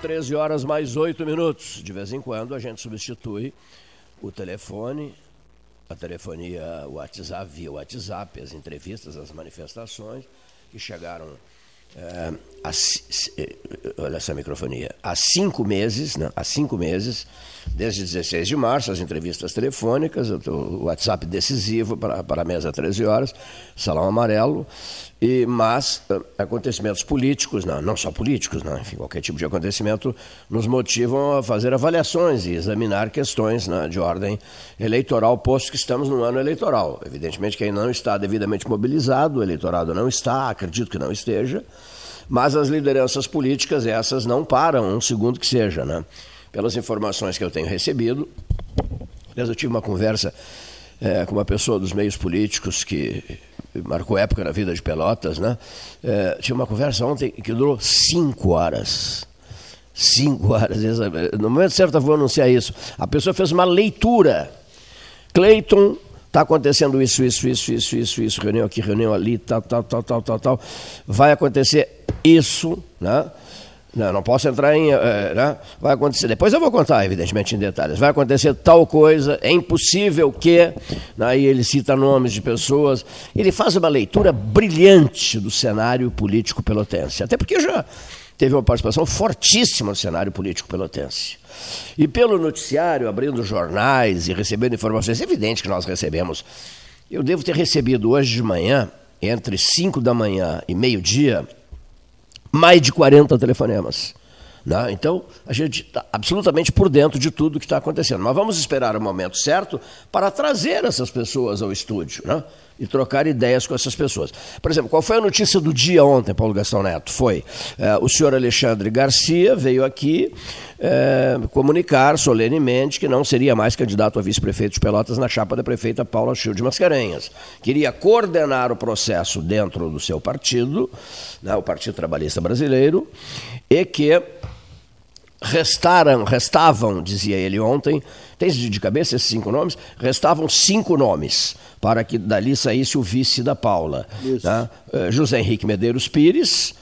boa tarde, 13 horas mais 8 minutos. De vez em quando a gente substitui o telefone, a telefonia WhatsApp, via WhatsApp, as entrevistas, as manifestações que chegaram é, há, eh, olha essa microfonia, há cinco meses, né, há cinco meses, desde 16 de março, as entrevistas telefônicas, o WhatsApp decisivo para, para a mesa 13 horas, Salão Amarelo, e, mas eh, acontecimentos políticos, não, não só políticos, não, enfim, qualquer tipo de acontecimento nos motivam a fazer avaliações e examinar questões né, de ordem eleitoral, posto que estamos no ano eleitoral. Evidentemente, quem não está devidamente mobilizado, o eleitorado não está, acredito que não esteja, mas as lideranças políticas, essas não param um segundo que seja, né? Pelas informações que eu tenho recebido, eu tive uma conversa é, com uma pessoa dos meios políticos que marcou época na vida de Pelotas, né? É, tinha uma conversa ontem que durou cinco horas. Cinco horas. No momento certo eu vou anunciar isso. A pessoa fez uma leitura. Cleiton, está acontecendo isso, isso, isso, isso, isso, isso, reunião aqui, reunião ali, tal, tal, tal, tal, tal, tal. Vai acontecer isso, né? Não, não posso entrar em. É, né? Vai acontecer. Depois eu vou contar, evidentemente, em detalhes. Vai acontecer tal coisa, é impossível que. Aí né? ele cita nomes de pessoas. Ele faz uma leitura brilhante do cenário político pelotense. Até porque já teve uma participação fortíssima no cenário político pelotense. E pelo noticiário, abrindo jornais e recebendo informações, é evidente que nós recebemos. Eu devo ter recebido hoje de manhã, entre 5 da manhã e meio-dia, mais de 40 telefonemas. Né? Então, a gente está absolutamente por dentro de tudo que está acontecendo. Mas vamos esperar o momento certo para trazer essas pessoas ao estúdio né? E trocar ideias com essas pessoas. Por exemplo, qual foi a notícia do dia ontem, Paulo Gastão Neto? Foi eh, o senhor Alexandre Garcia veio aqui eh, comunicar solenemente que não seria mais candidato a vice-prefeito de Pelotas na chapa da prefeita Paula Chil de Mascarenhas. Queria coordenar o processo dentro do seu partido, né, o Partido Trabalhista Brasileiro, e que restaram, restavam, dizia ele ontem, tem de cabeça esses cinco nomes? Restavam cinco nomes para que dali saísse o vice da Paula. Tá? José Henrique Medeiros Pires.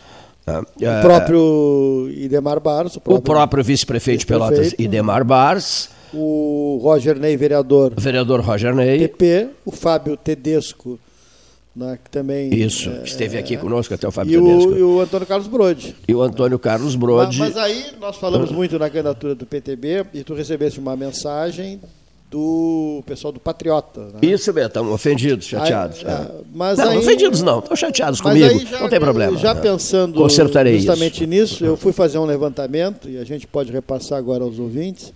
Tá? O próprio Idemar Bars. O próprio, próprio vice-prefeito vice de Pelotas, Idemar Bars. O Roger Ney, vereador. Vereador Roger Ney. PP, o Fábio Tedesco, né, que também. Isso, é, esteve aqui conosco até o Fábio e o, e o Antônio Carlos Brode. E o Antônio Carlos Brode. Mas, mas aí nós falamos muito na candidatura do PTB e tu recebeste uma mensagem do pessoal do Patriota. Né? Isso mesmo, estamos ofendidos, chateados. Aí, é. mas não, aí, ofendidos não, estão chateados comigo, já, não tem problema. Já pensando Consertarei justamente isso. nisso, eu fui fazer um levantamento, e a gente pode repassar agora aos ouvintes,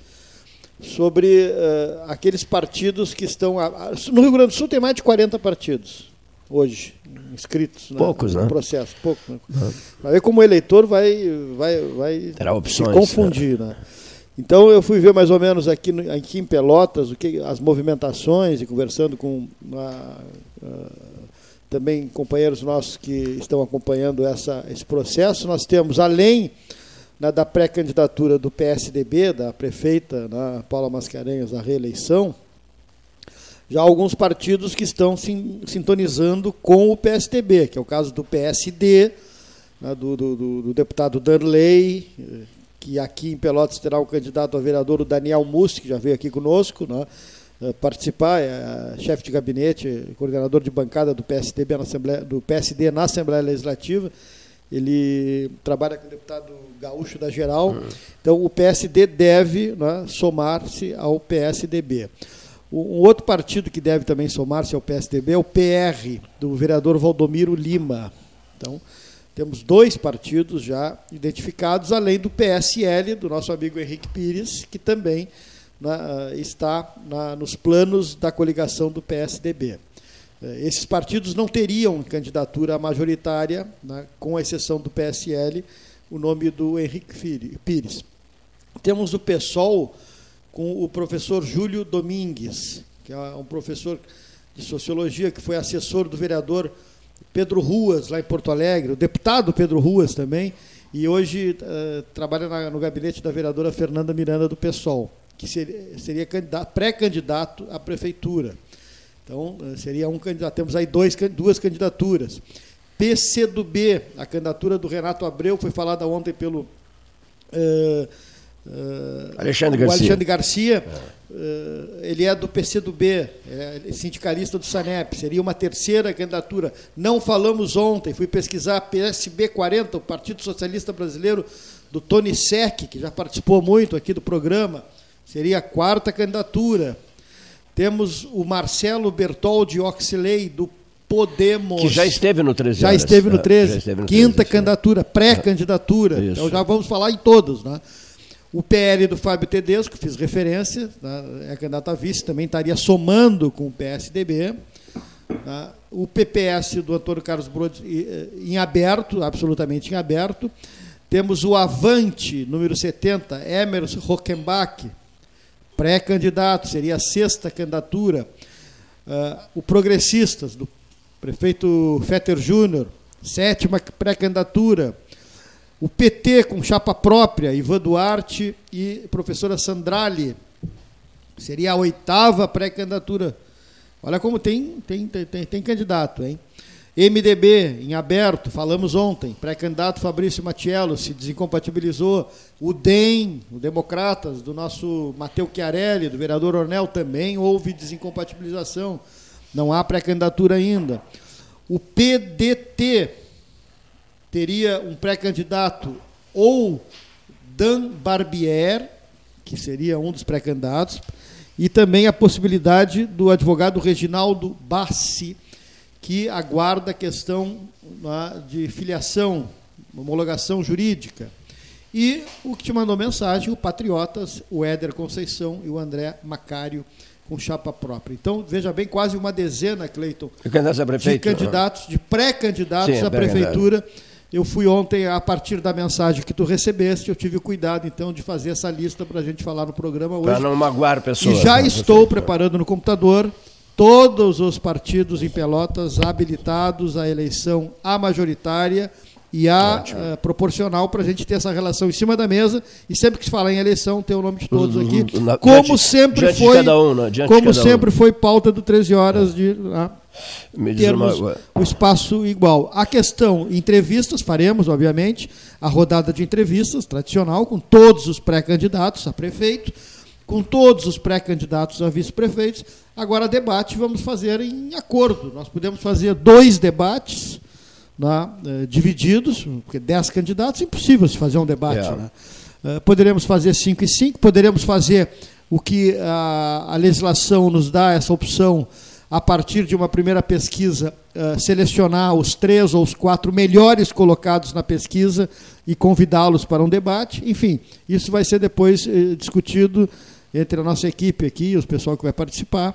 sobre uh, aqueles partidos que estão... no Rio Grande do Sul tem mais de 40 partidos hoje inscritos né, Poucos, no né? processo. Pouco, né? Mas aí como eleitor vai, vai, vai Terá opções, se confundir. Né? Então eu fui ver mais ou menos aqui, aqui em Pelotas o que, as movimentações e conversando com uma, uh, também companheiros nossos que estão acompanhando essa, esse processo. Nós temos, além né, da pré-candidatura do PSDB, da prefeita né, Paula Mascarenhas à reeleição, já alguns partidos que estão sintonizando com o PSDB, que é o caso do PSD, né, do, do, do, deputado Danley, que aqui em Pelotas terá o candidato a vereador, o Daniel Mussi, que já veio aqui conosco, né, eh, participar, é chefe de gabinete, coordenador de bancada do PSDB na Assembleia, do PSD na Assembleia Legislativa. Ele trabalha com o deputado gaúcho da Geral. Uhum. Então, o PSD deve né, somar-se ao PSDB. Um outro partido que deve também somar-se ao PSDB é o PR, do vereador Valdomiro Lima. Então, temos dois partidos já identificados, além do PSL, do nosso amigo Henrique Pires, que também né, está na, nos planos da coligação do PSDB. Eh, esses partidos não teriam candidatura majoritária, né, com exceção do PSL, o nome do Henrique Pires. Temos o PSOL com o professor Júlio Domingues, que é um professor de sociologia que foi assessor do vereador Pedro Ruas, lá em Porto Alegre, o deputado Pedro Ruas também, e hoje uh, trabalha na, no gabinete da vereadora Fernanda Miranda do PSOL, que seria, seria pré-candidato à prefeitura. Então, uh, seria um candidato. Temos aí dois, duas candidaturas. PCdoB, a candidatura do Renato Abreu, foi falada ontem pelo Uh, uh, Alexandre Garcia. O Alexandre Garcia, uh, ele é do PCdoB, é sindicalista do SANEP, seria uma terceira candidatura. Não falamos ontem, fui pesquisar PSB 40, o Partido Socialista Brasileiro, do Tony Sec, que já participou muito aqui do programa, seria a quarta candidatura. Temos o Marcelo Bertoldi Oxley, do Podemos. Que já esteve no 13 Já esteve no 13. É, esteve no 13 Quinta candidatura, pré-candidatura. Então já vamos falar em todos. Né? O PL do Fábio Tedesco, fiz referência, né? é candidato a vice, também estaria somando com o PSDB. Né? O PPS do Antônio Carlos Brode eh, em aberto, absolutamente em aberto. Temos o Avante, número 70, Emerson Rockenbach, pré-candidato, seria a sexta candidatura. Uh, o Progressistas, do prefeito Fetter Júnior, sétima pré-candidatura. O PT com chapa própria, Ivan Duarte e professora Sandrali. Seria a oitava pré-candidatura. Olha como tem, tem, tem, tem candidato, hein? MDB em aberto, falamos ontem, pré-candidato Fabrício Matiello se desincompatibilizou. O DEM, o Democratas, do nosso Mateu Chiarelli, do vereador Ornel, também houve desincompatibilização. Não há pré-candidatura ainda. O PDT teria um pré-candidato ou Dan Barbier, que seria um dos pré-candidatos, e também a possibilidade do advogado Reginaldo Bassi, que aguarda a questão né, de filiação, homologação jurídica. E o que te mandou mensagem, o Patriotas, o Éder Conceição e o André Macário com chapa própria. Então, veja bem, quase uma dezena, Cleiton, de candidatos, de pré-candidatos à prefeitura. Eu fui ontem, a partir da mensagem que tu recebeste, eu tive o cuidado, então, de fazer essa lista para a gente falar no programa hoje. Para não magoar pessoas. E já estou preparando no computador todos os partidos em Pelotas habilitados à eleição a majoritária e a uh, proporcional para a gente ter essa relação em cima da mesa e sempre que se falar em eleição ter o nome de todos uhum. aqui, Na, como diante, sempre diante foi, um, né? como sempre um. foi pauta do 13 horas é. de uh, termos uma... o espaço igual. A questão entrevistas faremos, obviamente, a rodada de entrevistas tradicional com todos os pré-candidatos a prefeito, com todos os pré-candidatos a vice-prefeitos. Agora debate vamos fazer em acordo. Nós podemos fazer dois debates né, eh, divididos, porque dez candidatos, é impossível se fazer um debate. É. Né? Eh, poderemos fazer cinco e cinco, poderemos fazer o que a, a, legislação nos dá, essa opção, a partir de uma primeira pesquisa, uh, selecionar os três ou os quatro melhores colocados na pesquisa e convidá-los para um debate. Enfim, isso vai ser depois uh, discutido entre a nossa equipe aqui, os pessoal que vai participar.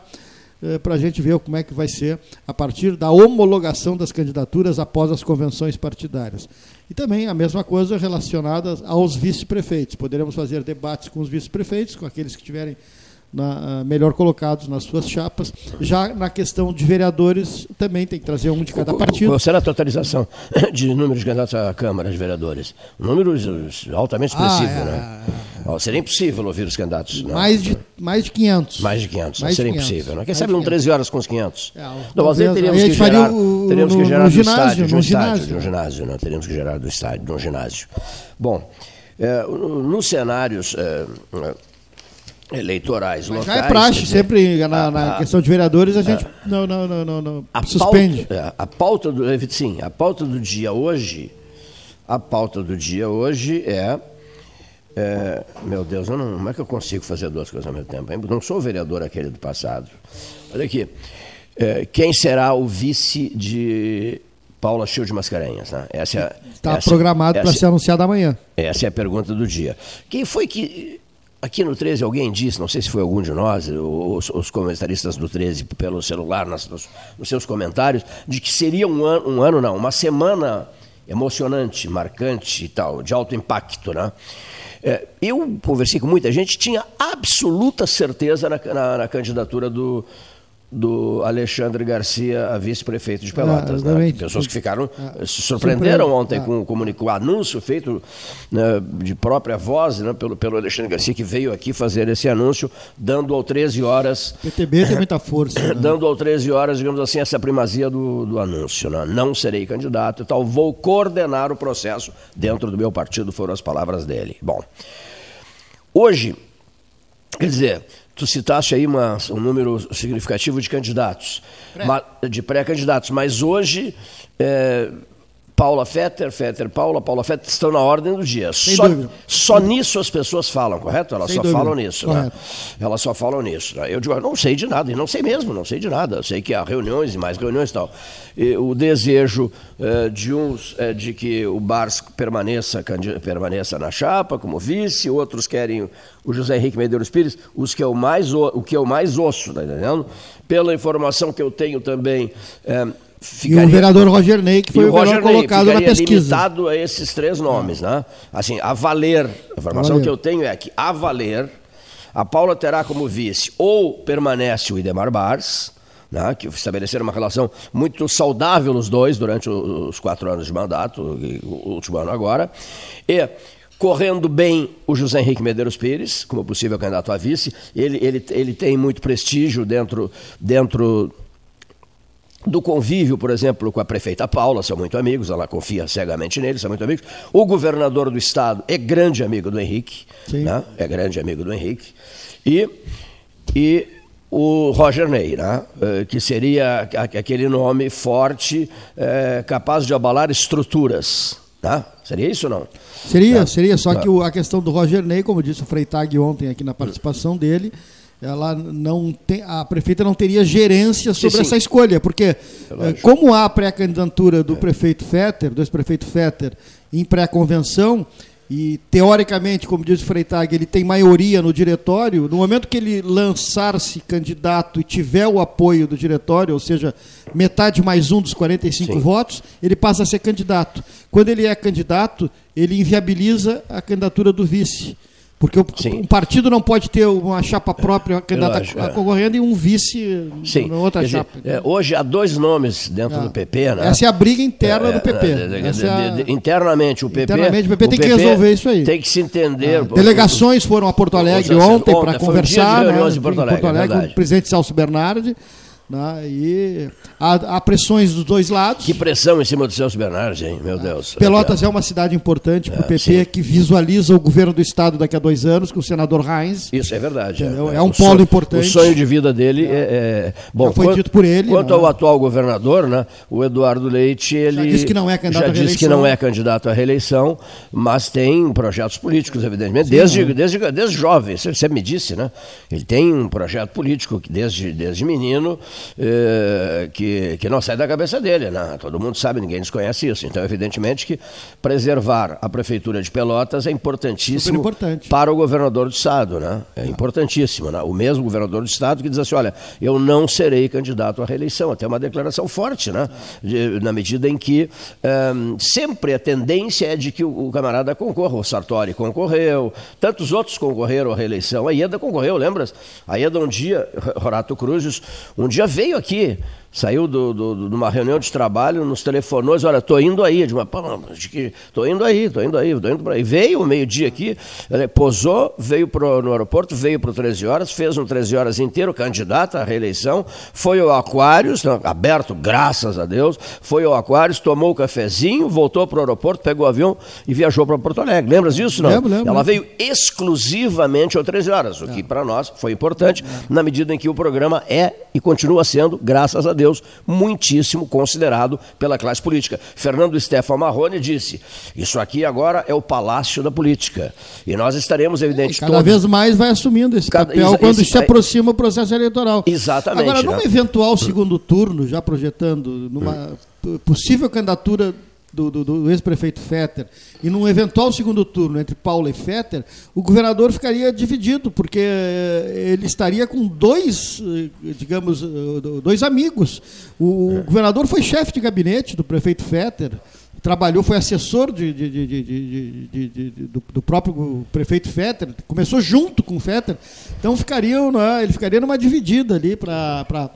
Eh, para a gente ver como é que vai ser a partir da homologação das candidaturas após as convenções partidárias. E também a mesma coisa relacionada aos vice-prefeitos. Poderemos fazer debates com os vice-prefeitos, com aqueles que tiverem na, ah, melhor colocados nas suas chapas. Já na questão de vereadores, também tem que trazer um de cada partido. Qual será a totalização de números de candidatos à Câmara de Vereadores? Números altamente expressivos, ah, é, né? É, é. Seria impossível ouvir os candidatos. Não. Mais, de, mais de 500. Mais de 500, mais seria de 500. impossível. Não? Quem mais sabe não 13 horas com os 500? É, não, nós teríamos que gerar, o, teríamos no, que gerar no do ginásio, estádio, de um ginásio, estádio, de um ginásio, não? teríamos que gerar do estádio, de um ginásio. Bom, é, nos cenários é, eleitorais Mas locais. Já é praxe, sempre na, na a, questão de vereadores a gente a, não, não, não, não, não a suspende. Pauta, é, a pauta do sim, a pauta do dia hoje, a pauta do dia hoje é, é meu Deus, não, como é que eu consigo fazer duas coisas ao mesmo tempo? Eu não sou o vereador aquele do passado. Olha aqui, é, quem será o vice de Paula Chiu de Mascarenhas, né? Essa é, está programado para ser anunciado amanhã. Essa é a pergunta do dia. Quem foi que Aqui no 13 alguém disse, não sei se foi algum de nós, os, os comentaristas do 13 pelo celular, nas, nos, nos, seus comentários, de que seria um ano, um ano não, uma semana emocionante, marcante e tal, de alto impacto, né? É, eu conversei com muita gente, tinha absoluta certeza na, na, na candidatura do, do Alexandre Garcia a vice-prefeito de Pelotas. Ah, né? Pessoas que ficaram ah, se surpreenderam ontem ah. com, com o anúncio feito né, de própria voz né, pelo, pelo Alexandre Garcia, que veio aqui fazer esse anúncio, dando ao 13 horas. PTB tem muita força. Né? dando ao 13 horas, digamos assim, essa primazia do, do anúncio. Né? Não serei candidato e tal, vou coordenar o processo dentro do meu partido, foram as palavras dele. Bom, hoje, quer dizer tu citaste aí uma, um número significativo de candidatos, pré. de pré-candidatos, mas hoje é, Paula Fetter, Fetter Paula, Paula Fetter estão na ordem do dia. só, só nisso as pessoas falam, correto? Elas Sem só dúvida. falam nisso, né? Elas só falam nisso. Né? Eu digo, eu não sei de nada, e não sei mesmo, não sei de nada. Eu sei que há reuniões e mais reuniões e tal. E o desejo eh, de uns é de que o Bars permaneça, permaneça na chapa como vice, outros querem o José Henrique Medeiros Pires, os que o mais, o que o mais osso, tá entendendo? Pela informação que eu tenho também. Eh, Ficaria, e o vereador Roger Ney, que foi o, o melhor colocado na pesquisa. limitado a esses três nomes, né? Assim, a valer, a informação valer. que eu tenho é que a valer, a Paula terá como vice ou permanece o Idemar Bars, né, que estabeleceram uma relação muito saudável os dois durante os quatro anos de mandato, o último ano agora, e correndo bem o José Henrique Medeiros Pires, como possível candidato a vice, ele, ele, ele tem muito prestígio dentro, dentro do convívio, por exemplo, com a prefeita Paula, são muito amigos, ela confia cegamente nele, são muito amigos. O governador do estado é grande amigo do Henrique, né? é grande amigo do Henrique. E, e o Roger Ney, né? Eh, que seria aquele nome forte, é, capaz de abalar estruturas. Né? Seria isso ou não? Seria, tá. seria, só tá. que a questão do Roger Ney, como disse o Freitag ontem aqui na participação dele, ela não tem, a prefeita não teria gerência sobre sim, sim. essa escolha, porque é eh, como há a pré-candidatura do é. prefeito Fetter, do ex-prefeito Fetter, em pré-convenção, e teoricamente, como diz o Freitag, ele tem maioria no diretório, no momento que ele lançar-se candidato e tiver o apoio do diretório, ou seja, metade mais um dos 45 sim. votos, ele passa a ser candidato. Quando ele é candidato, ele inviabiliza a candidatura do vice. Porque o, um partido não pode ter uma chapa própria candidata é. concorrendo e um vice Sim. na outra Quer chapa. Dizer, é, hoje há dois nomes dentro é. do PP, né? Essa é a briga interna do PP. É internamente o PP. Internamente o PP tem que resolver isso aí. Tem que se entender. Delegações foram a Porto Alegre ontem, ontem para conversar. Um né, em Porto Alegre, Porto Alegre com o presidente Celso Bernardi. Né? E há, há, pressões dos dois lados. Que pressão em cima do Celso Bernardes, hein? Meu Deus. Pelotas é uma cidade importante para o PT sim. que visualiza o governo do Estado daqui a dois anos com o senador Heinz. Isso é verdade. É, é, é um polo sonho, importante. O sonho de vida dele é. é bom, já foi quanto, dito por ele. Quanto ao atual governador, né, o Eduardo Leite, ele. Já disse que não é candidato já à reeleição. que não é candidato à reeleição, mas tem projetos políticos, evidentemente, sim, desde, é. desde, desde jovem. Você me disse, né? Ele tem um projeto político que desde, desde menino. Eh, que, que não sai da cabeça dele, né? Todo mundo sabe, ninguém desconhece isso. Então, evidentemente que preservar a prefeitura de Pelotas é importantíssimo para o governador do estado, né? É importantíssimo, né? O mesmo governador do estado que diz assim, olha, eu não serei candidato à reeleição. Até uma declaração forte, né? De, na medida em que ehm, sempre a tendência é de que o, o, camarada concorra. O Sartori concorreu, tantos outros concorreram à reeleição. A Ieda concorreu, lembras? A Ieda um dia, Rorato Cruzes, um dia veio aqui saiu do, do, de uma reunião de trabalho, nos telefonou, disse, olha, estou indo aí. Estou indo aí, estou indo aí, estou indo para aí. Veio meio-dia aqui, posou, veio pro, no aeroporto, veio para o 13 horas, fez um 13 horas inteiro, candidata à reeleição, foi ao Aquários, aberto, graças a Deus, foi ao Aquários, tomou o cafezinho, voltou para o aeroporto, pegou o avião e viajou para Porto Alegre. Lembras disso? Não? Lembro, lembro. Ela veio exclusivamente ao 13 horas, o que é. para nós foi importante, na medida em que o programa é e continua sendo, graças a Deus, muitíssimo considerado pela classe política. Fernando Stefan Marrone disse: Isso aqui agora é o palácio da política. E nós estaremos, evidentemente. cada todos... vez mais vai assumindo esse cada, papel quando esse, se aproxima o processo eleitoral. Exatamente. Agora, num né? eventual segundo turno, já projetando numa possível candidatura do, do, do ex-prefeito Fetter e num eventual segundo turno entre Paulo e Fetter, o governador ficaria dividido, porque eh, ele estaria com dois, eh, digamos, eh, dois amigos. O, é. governador foi chefe de gabinete do prefeito Fetter, trabalhou, foi assessor de, de, de, do, do, próprio prefeito Fetter, começou junto com o Fetter, então ficariam, né, ele ficaria numa dividida ali para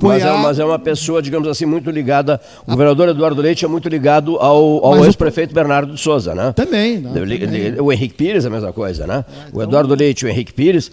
mas é, mas é, uma pessoa, digamos assim, muito ligada. O governador Eduardo Leite é muito ligado ao, ao ex-prefeito Bernardo de Souza, né? Também, né? O Henrique Pires é a mesma coisa, né? É, então... O Eduardo Leite e o Henrique Pires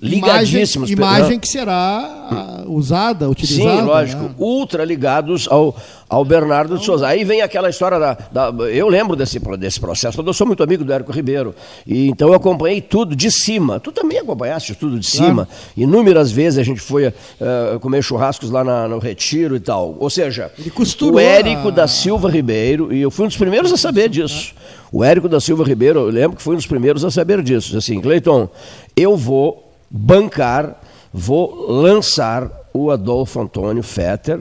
ligadíssimos. Imagem, imagem que será usada, utilizada. Sim, lógico. Né? Ultra ligados ao, ao Bernardo de Souza. Aí vem aquela história da, da, Eu lembro desse, desse processo, eu sou muito amigo do Érico Ribeiro. E, então eu acompanhei tudo de cima. Tu também acompanhaste tudo de claro. cima. Inúmeras vezes a gente foi uh, comer churrascos lá na, no Retiro e tal. Ou seja, o Érico a... da Silva Ribeiro, e eu fui um dos primeiros a saber disso. O Érico da Silva Ribeiro, eu lembro que foi um dos primeiros a saber disso. Assim, Cleiton, eu vou bancar, vou lançar o Adolfo Antônio Fetter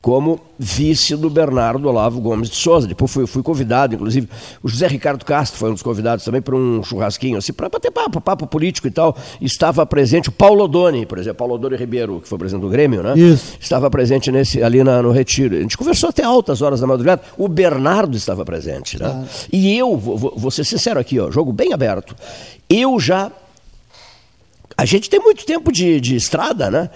como vice do Bernardo Olavo Gomes de Souza. Depois fui, fui, convidado, inclusive, o José Ricardo Castro foi um dos convidados também para um churrasquinho, assim, para bater papo, papo político e tal. Estava presente o Paulo Odoni, por exemplo, Paulo Odoni Ribeiro, que foi presidente do Grêmio, né? Isso. Estava presente nesse, ali na, no Retiro. A gente conversou até altas horas da madrugada. O Bernardo estava presente, né? Ah. E eu, vou, vou ser sincero aqui, ó, jogo bem aberto. Eu já a gente tem muito tempo de, de estrada, né?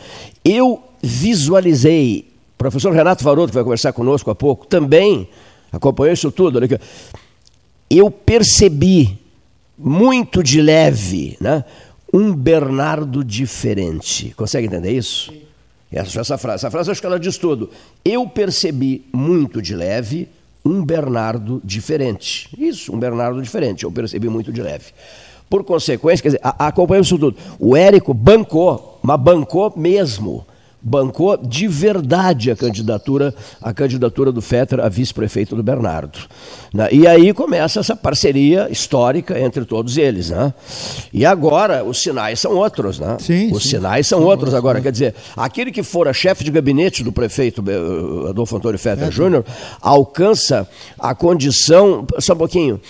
Eu visualizei, o professor Renato Varoto, que vai conversar conosco há pouco, também acompanhou isso tudo. Aqui. Eu percebi muito de leve, né? Um Bernardo diferente. Consegue entender isso? Essa, essa frase. Essa frase acho que ela diz tudo. Eu percebi muito de leve um Bernardo diferente. Isso, um Bernardo diferente. Eu percebi muito de leve. Por consequência, quer dizer, acompanhamos isso tudo. O Érico bancou, mas bancou mesmo. Bancou de verdade a candidatura, a candidatura do Fetter a vice-prefeito do Bernardo. Né? E aí começa essa parceria histórica entre todos eles. Né? E agora os sinais são outros. Né? Sim, os sim. sinais são outros agora. Quer dizer, aquele que fora chefe de gabinete do prefeito eh, Adolfo Antônio Fetter é, Júnior alcança a condição. Só um pouquinho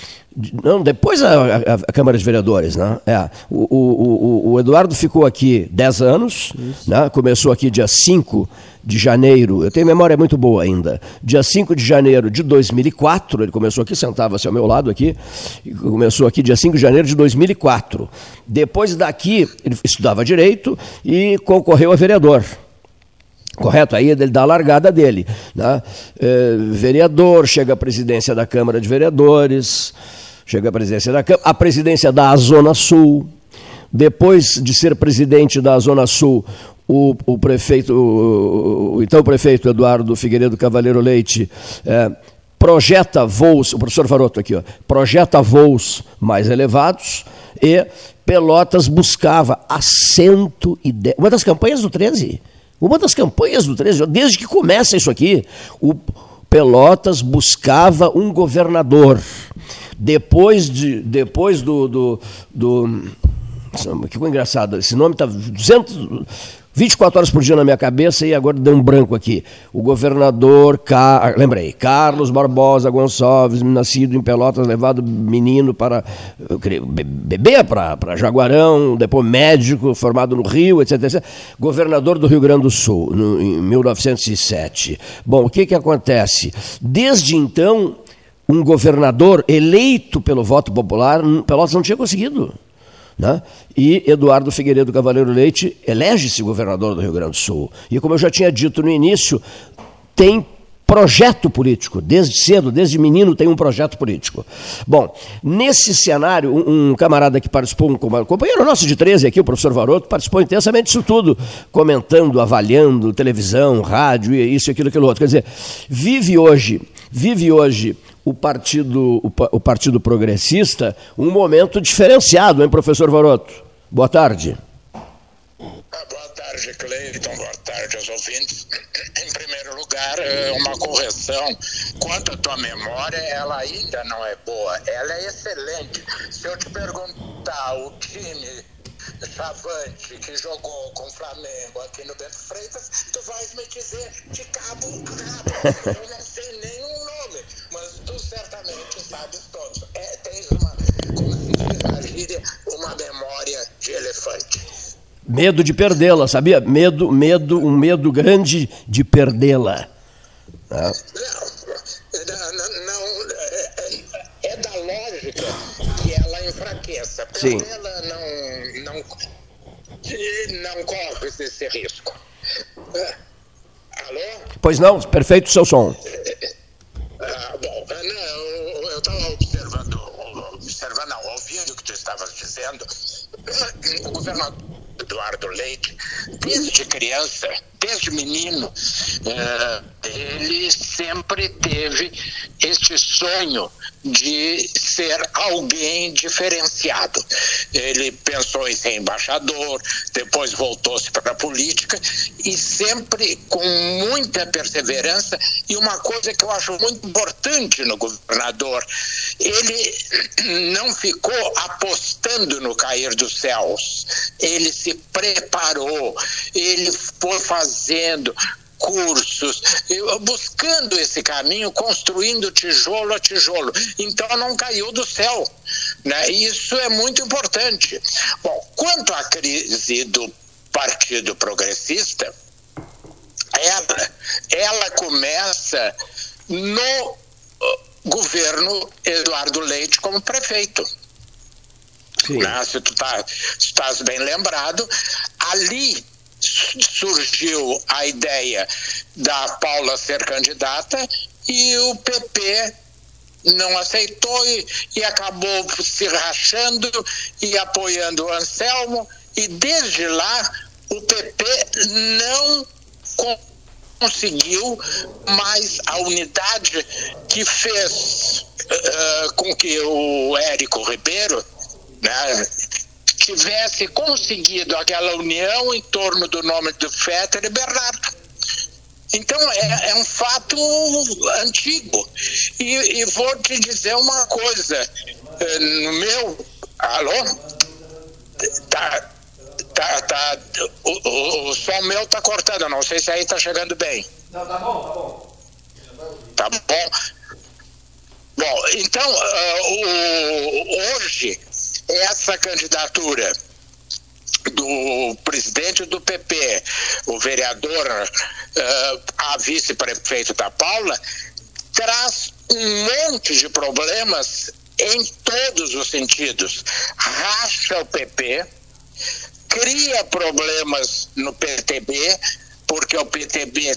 não, depois a, a, a, Câmara de Vereadores, né? É, o, o, o, Eduardo ficou aqui 10 anos, né? começou aqui dia 5 de janeiro, eu tenho memória muito boa ainda, dia 5 de janeiro de 2004, ele começou aqui, sentava-se ao meu lado aqui, começou aqui dia 5 de janeiro de 2004. Depois daqui, ele estudava Direito e concorreu a vereador. Correto? Aí ele dá a largada dele. Né? É, vereador, chega à presidência da Câmara de Vereadores, chega à presidência da Câmara, a presidência da Zona Sul. Depois de ser presidente da Zona Sul, o, o prefeito, o, o, então prefeito Eduardo Figueiredo Cavaleiro Leite, é, projeta voos, o professor Faroto aqui, ó, projeta voos mais elevados e Pelotas buscava a 110. Uma das campanhas do 13. Uma das campanhas do 13, desde que começa isso aqui, o Pelotas buscava um governador. Depois, de, depois do, do, do que coisa engraçada, esse nome está 200, 24 horas por dia na minha cabeça e agora deu um branco aqui. O governador, Car... lembrei, Carlos Barbosa Gonçalves, nascido em Pelotas, levado menino para bebê para Jaguarão, depois médico, formado no Rio, etc, etc. Governador do Rio Grande do Sul, no, em 1907. Bom, o que, que acontece? Desde então, um governador eleito pelo voto popular, Pelotas não tinha conseguido. Né? E Eduardo Figueiredo Cavaleiro Leite elege-se governador do Rio Grande do Sul. E como eu já tinha dito no início, tem projeto político, desde cedo, desde menino tem um projeto político. Bom, nesse cenário, um, um camarada que participou, um companheiro nosso de 13 aqui, o professor Varoto, participou intensamente disso tudo, comentando, avaliando, televisão, rádio, isso, aquilo, aquilo outro. Quer dizer, vive hoje, vive hoje o Partido, o, partido Progressista um momento diferenciado, hein, professor Varoto? Boa tarde. Ah, boa tarde, Cleiton. Boa tarde aos ouvintes. Em primeiro lugar, eh, uma correção. Quanto à tua memória, ela ainda não é boa. Ela é excelente. Se eu te perguntar o time Chavante, que jogou com o Flamengo aqui no Bento Freitas, tu vais me dizer de cabo a cabo. Eu não sei nome, certamente o Fábio Thompson. É, tem uma, como se uma memória de elefante. Medo de perdê-la, sabia? Medo, medo, um medo grande de perdê-la. Ah. Não, não, não é, é, é da lógica que ela enfraqueça. Sim. Ela não, não, não corre esse risco. Ah, alô? Pois não, perfeito seu som. É, Bom, não, eu estava observando, observando, não, ouvindo o que tu estavas dizendo. O governador Eduardo Leite, desde criança, desde menino, eh, ele sempre teve este sonho de ser alguém diferenciado. Ele pensou em ser embaixador, depois voltou-se para a política e sempre com muita perseverança. E uma coisa que eu acho muito importante no governador, ele não ficou apostando no cair dos céus, ele se preparou, ele foi fazendo cursos, buscando esse caminho, construindo tijolo a tijolo. Então não caiu do céu. Né? Isso é muito importante. Bom, quanto à crise do Partido Progressista, ela, ela começa no uh, governo Eduardo Leite como prefeito. Né? Se tu tá, estás bem lembrado, ali surgiu a ideia da Paula ser candidata e o PP não aceitou e, e acabou se rachando e apoiando o Anselmo. E desde lá o PP não conseguiu mais a unidade que fez uh, com que o Érico Ribeiro né, tivesse conseguido aquela união em torno do nome do Fetter e Bernardo. Então é, é um fato antigo. E, e, vou te dizer uma coisa. Eh, no meu. Alô? Tá. Tá, tá, o, o, o som meu tá cortando, não sei se aí tá chegando bem. Não, tá bom, tá bom. Tá bom. Bom, então, uh, o, hoje essa candidatura do presidente do PP, o vereador uh, a vice-prefeito da Paula, traz um monte de problemas em todos os sentidos. Racha o PP, cria problemas no PTB, porque o PTB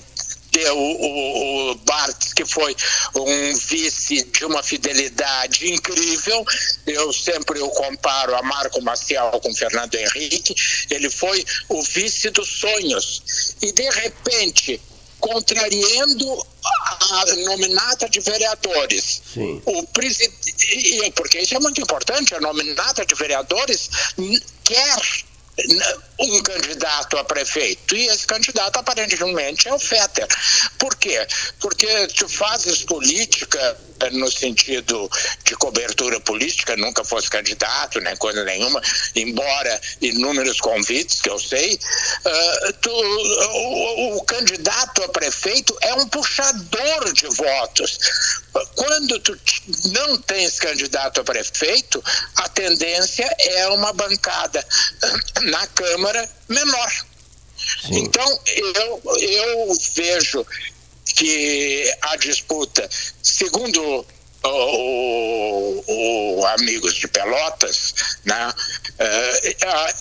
deu o, o Bart, que foi um vice de uma fidelidade incrível. Eu sempre o comparo a Marco Maciel com Fernando Henrique. Ele foi o vice dos sonhos. E, de repente, contrariando a nominata de vereadores. Sim. O presidente, porque isso é muito importante, a nominata de vereadores quer um candidato a prefeito e esse candidato aparentemente é o Fetter. Por quê? Porque tu fazes política no sentido de cobertura política, nunca fosse candidato, nem coisa nenhuma, embora inúmeros convites que eu sei, uh, tu, o, o, candidato a prefeito é um puxador de votos. Quando tu não tens candidato a prefeito, a tendência é uma bancada na Câmara menor. Sim. Então, eu, eu vejo que a disputa, segundo o, o, Amigos de Pelotas, né, é,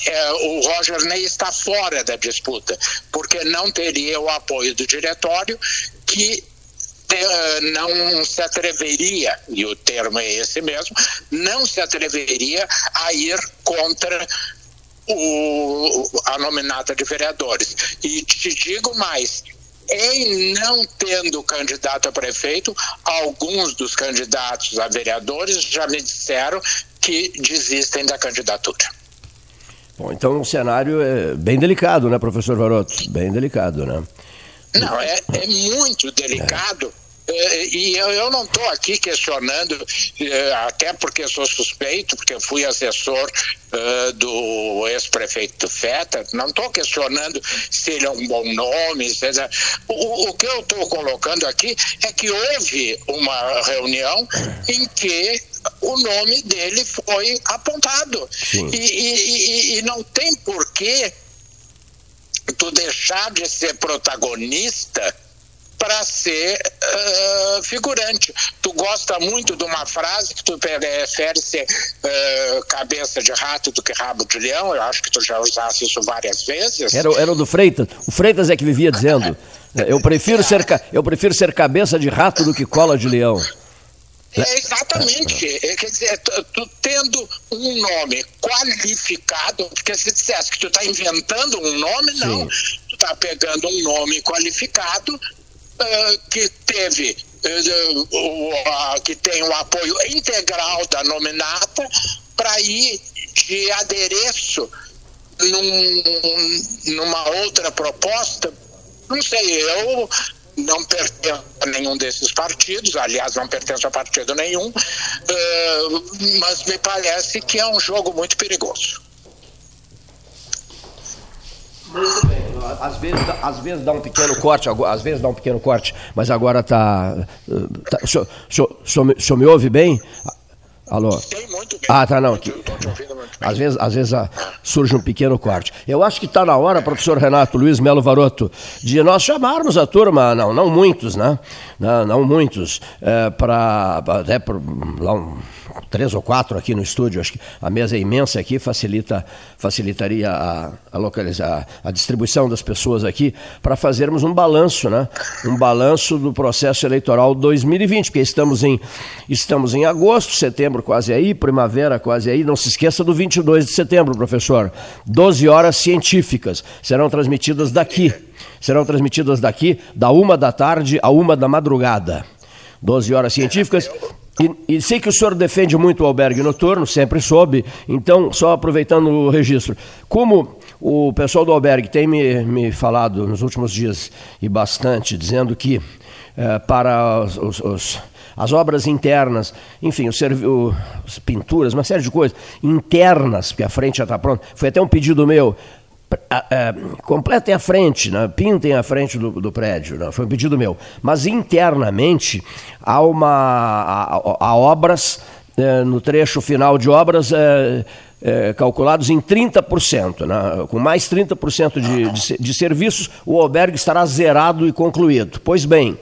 é, o Roger Ney está fora da disputa, porque não teria o apoio do diretório que não se atreveria, e o termo é esse mesmo, não se atreveria a ir contra o, a nominata de vereadores. E te digo mais, em não tendo candidato a prefeito, alguns dos candidatos a vereadores já me disseram que desistem da candidatura. Bom, então o cenário é bem delicado, né, professor Varoto? Bem delicado, né? Não, é, é muito delicado. É e eu não estou aqui questionando, é, até porque sou suspeito, porque fui assessor uh, do ex-prefeito Feta, não estou questionando se ele é um bom nome. Se é... o, o que eu estou colocando aqui é que houve uma reunião em que o nome dele foi apontado. E, e, e, não tem porquê tu deixar de ser protagonista para ser uh, figurante. Tu gosta muito de uma frase que tu prefere ser uh, cabeça de rato do que rabo de leão, eu acho que tu já usaste isso várias vezes. Era, era o do Freitas, o Freitas é que vivia dizendo, eu prefiro, ser, eu prefiro ser cabeça de rato do que cola de leão. É, exatamente. É, quer dizer, tu, tu, tendo um nome qualificado, porque se dissesse que tu está inventando um nome, não. Sim. Tu está pegando um nome qualificado uh, que teve uh, uh, que tem o apoio integral da nominata para ir de adereço num, numa outra proposta. Não sei, eu não pertenço a nenhum desses partidos, aliás, não pertenço a partido nenhum, mas me parece que é um jogo muito perigoso. Às vezes, às vezes dá um pequeno corte, às vezes dá um pequeno corte, mas agora está. Tá, o, senhor, o, senhor, o, senhor, o senhor me ouve bem? Alô? Sim, muito bem. Ah, tá, não. Que, às vezes, às vezes ah, surge um pequeno corte. Eu acho que está na hora, professor Renato Luiz Melo Varoto, de nós chamarmos a turma, não, não muitos, né? Não, não muitos, é, para até por, lá um, três ou quatro aqui no estúdio, acho que a mesa é imensa aqui, facilita, facilitaria a, a, localizar, a distribuição das pessoas aqui, para fazermos um balanço, né? Um balanço do processo eleitoral 2020, porque estamos em, estamos em agosto, setembro quase aí, primavera quase aí, não se esqueça do 22 de setembro, professor. 12 horas científicas serão transmitidas daqui, serão transmitidas daqui da uma da tarde a uma da madrugada. 12 horas científicas e, e, sei que o senhor defende muito o albergue noturno, sempre soube, então, só aproveitando o registro, como o pessoal do albergue tem me, me falado nos últimos dias e bastante, dizendo que eh, para os, os, os, as obras internas, enfim, o, as pinturas, uma série de coisas internas, porque a frente já está pronta, foi até um pedido meu, é, completem a frente, né? pintem a frente do, do prédio, né? foi um pedido meu. Mas internamente há, uma, há obras, é, no trecho final de obras, é, calculados em 30%. Né? Com mais 30% de, de, de serviços, o albergue estará zerado e concluído. Pois bem,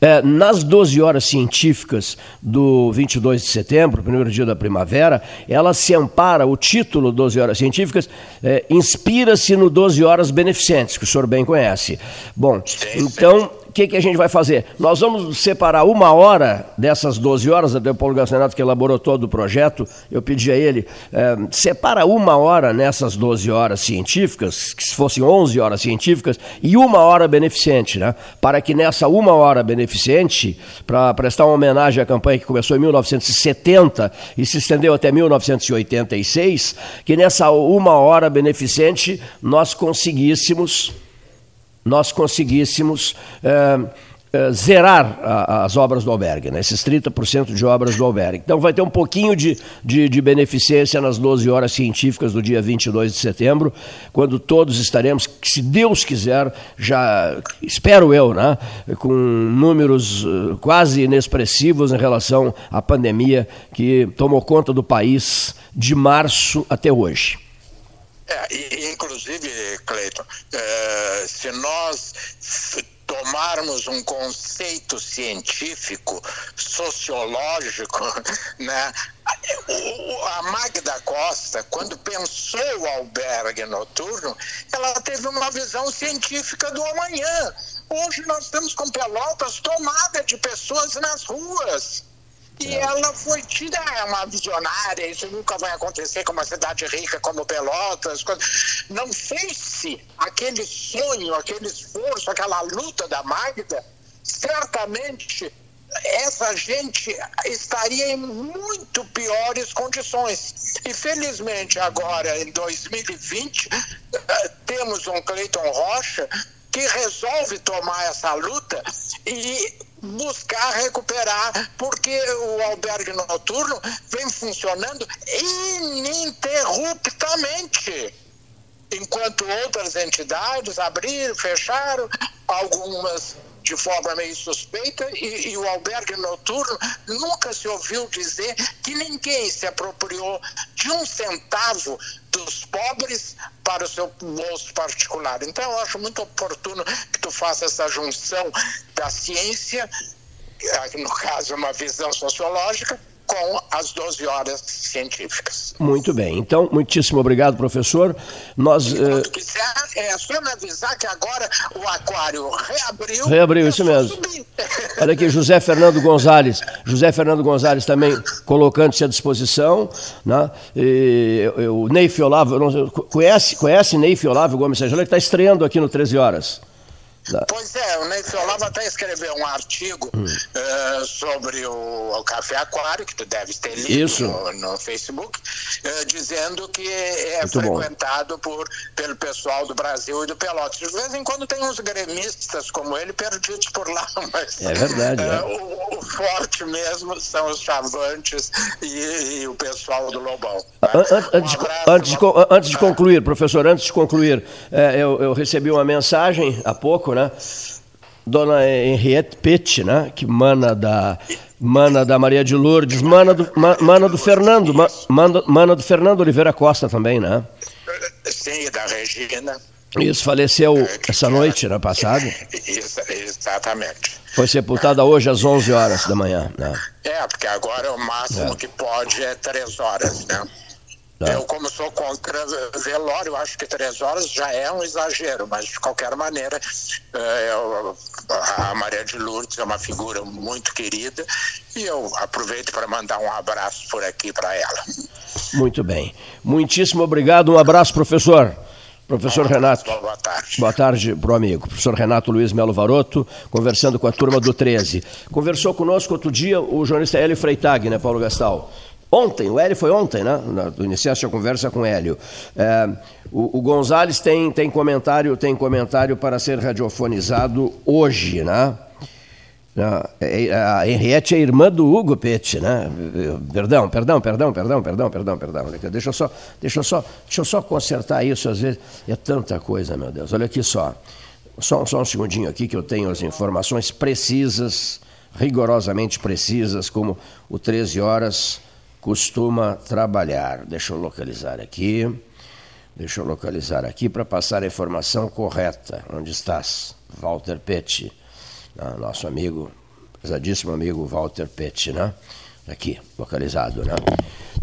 é, nas 12 horas científicas do 22 de setembro, primeiro dia da primavera, ela se ampara, o título 12 horas científicas, é, inspira-se no 12 horas beneficentes, que o senhor bem conhece. Bom, então que, que a gente vai fazer? Nós vamos separar uma hora dessas 12 horas, até o Paulo Gacenato que elaborou todo o projeto, eu pedi a ele, é, separa uma hora nessas 12 horas científicas, que se fossem 11 horas científicas, e uma hora beneficente, né? Para que nessa uma hora beneficente, para prestar uma homenagem à campanha que começou em 1970 e se estendeu até 1986, que nessa uma hora beneficente nós conseguíssemos nós conseguíssemos é, é, zerar a, as obras do albergue, né? esses 30% de obras do albergue. Então vai ter um pouquinho de, de, de, beneficência nas 12 horas científicas do dia 22 de setembro, quando todos estaremos, se Deus quiser, já espero eu, né? com números uh, quase inexpressivos em relação à pandemia que tomou conta do país de março até hoje. É, inclusive, Cleiton, é, se nós tomarmos um conceito científico, sociológico, né? A Magda Costa, quando pensou o albergue noturno, ela teve uma visão científica do amanhã. Hoje nós temos com Pelotas tomada de pessoas nas ruas e é. ela foi tida, é uma visionária, isso nunca vai acontecer com uma cidade rica como Pelotas. Não fez-se aquele sonho, aquele esforço, aquela luta da Magda, certamente essa gente estaria em muito piores condições. E felizmente agora, em 2020, eh, temos um Cleiton Rocha que resolve tomar essa luta e buscar recuperar, porque o albergue noturno vem funcionando ininterruptamente. Enquanto outras entidades abriram, fecharam, algumas de forma meio suspeita e, e, o albergue noturno nunca se ouviu dizer que ninguém se apropriou de um centavo dos pobres para o seu bolso particular. Então, eu acho muito oportuno que tu faça essa junção da ciência, no caso, uma visão sociológica, com as 12 horas científicas. Muito bem. Então, muitíssimo obrigado, professor. Nós. E quando uh... quiser, é só me avisar que agora o aquário reabriu. Reabriu, isso mesmo. Olha aqui, José Fernando Gonzalez. José Fernando Gonzalez também colocando-se à disposição. Né? E, o Ney Fiolavo, conhece, conhece Ney Fiolavo Gomes Sérgio? Ele está estreando aqui no 13 Horas. Pois é, o Ney Olavo até escreveu um artigo hum. uh, sobre o, o, Café Aquário, que tu deves ter lido no, no, Facebook, uh, dizendo que é Muito frequentado por, pelo pessoal do Brasil e do Pelotas. De vez em quando tem uns gremistas como ele perdidos por lá, mas é verdade, uh, é. O, o, forte mesmo são os chavantes e, e o pessoal do Lobão. Tá? Antes, um antes, de, antes de concluir, professor, antes de concluir, eu, eu recebi uma mensagem há pouco, né? Dona Henriette Pet, né? Que mana da mana da Maria de Lourdes, mana do, mana do Fernando, mana, mana do Fernando Oliveira Costa também, né? Sim, da Regina. Isso, faleceu essa noite, na passada? Exatamente. Foi sepultada hoje às 11 horas da manhã. Né? É, porque agora o máximo é. que pode é 3 horas, né? Tá. Eu, como sou contra velório, acho que três horas já é um exagero, mas de qualquer maneira, é, eu, a Maria de Lourdes é uma figura muito querida e eu aproveito para mandar um abraço por aqui para ela. Muito bem. Muitíssimo obrigado. Um abraço, professor. Professor Renato. Boa tarde. Boa tarde para o amigo. Professor Renato Luiz Melo Varoto, conversando com a turma do 13. Conversou conosco outro dia o jornalista Hélio Freitag, né, Paulo Gastal? Ontem, o Hélio foi ontem, né? Tu iniciaste a conversa com o Hélio. É, o, o Gonzales tem, tem, comentário, tem comentário para ser radiofonizado hoje, né? É, a Henriette é irmã do Hugo Pet, né? Perdão, perdão, perdão, perdão, perdão, perdão, perdão. Deixa eu só, deixa eu só, deixa eu só consertar isso, às vezes é tanta coisa, meu Deus. Olha aqui só. Só, só um segundinho aqui que eu tenho as informações precisas, rigorosamente precisas, como o 13 horas costuma trabalhar. Deixa eu localizar aqui. Deixa eu localizar aqui para passar a informação correta. Onde estás? Walter Pet, ah, nosso amigo, pesadíssimo amigo Walter Pet, né? Aqui, localizado, né?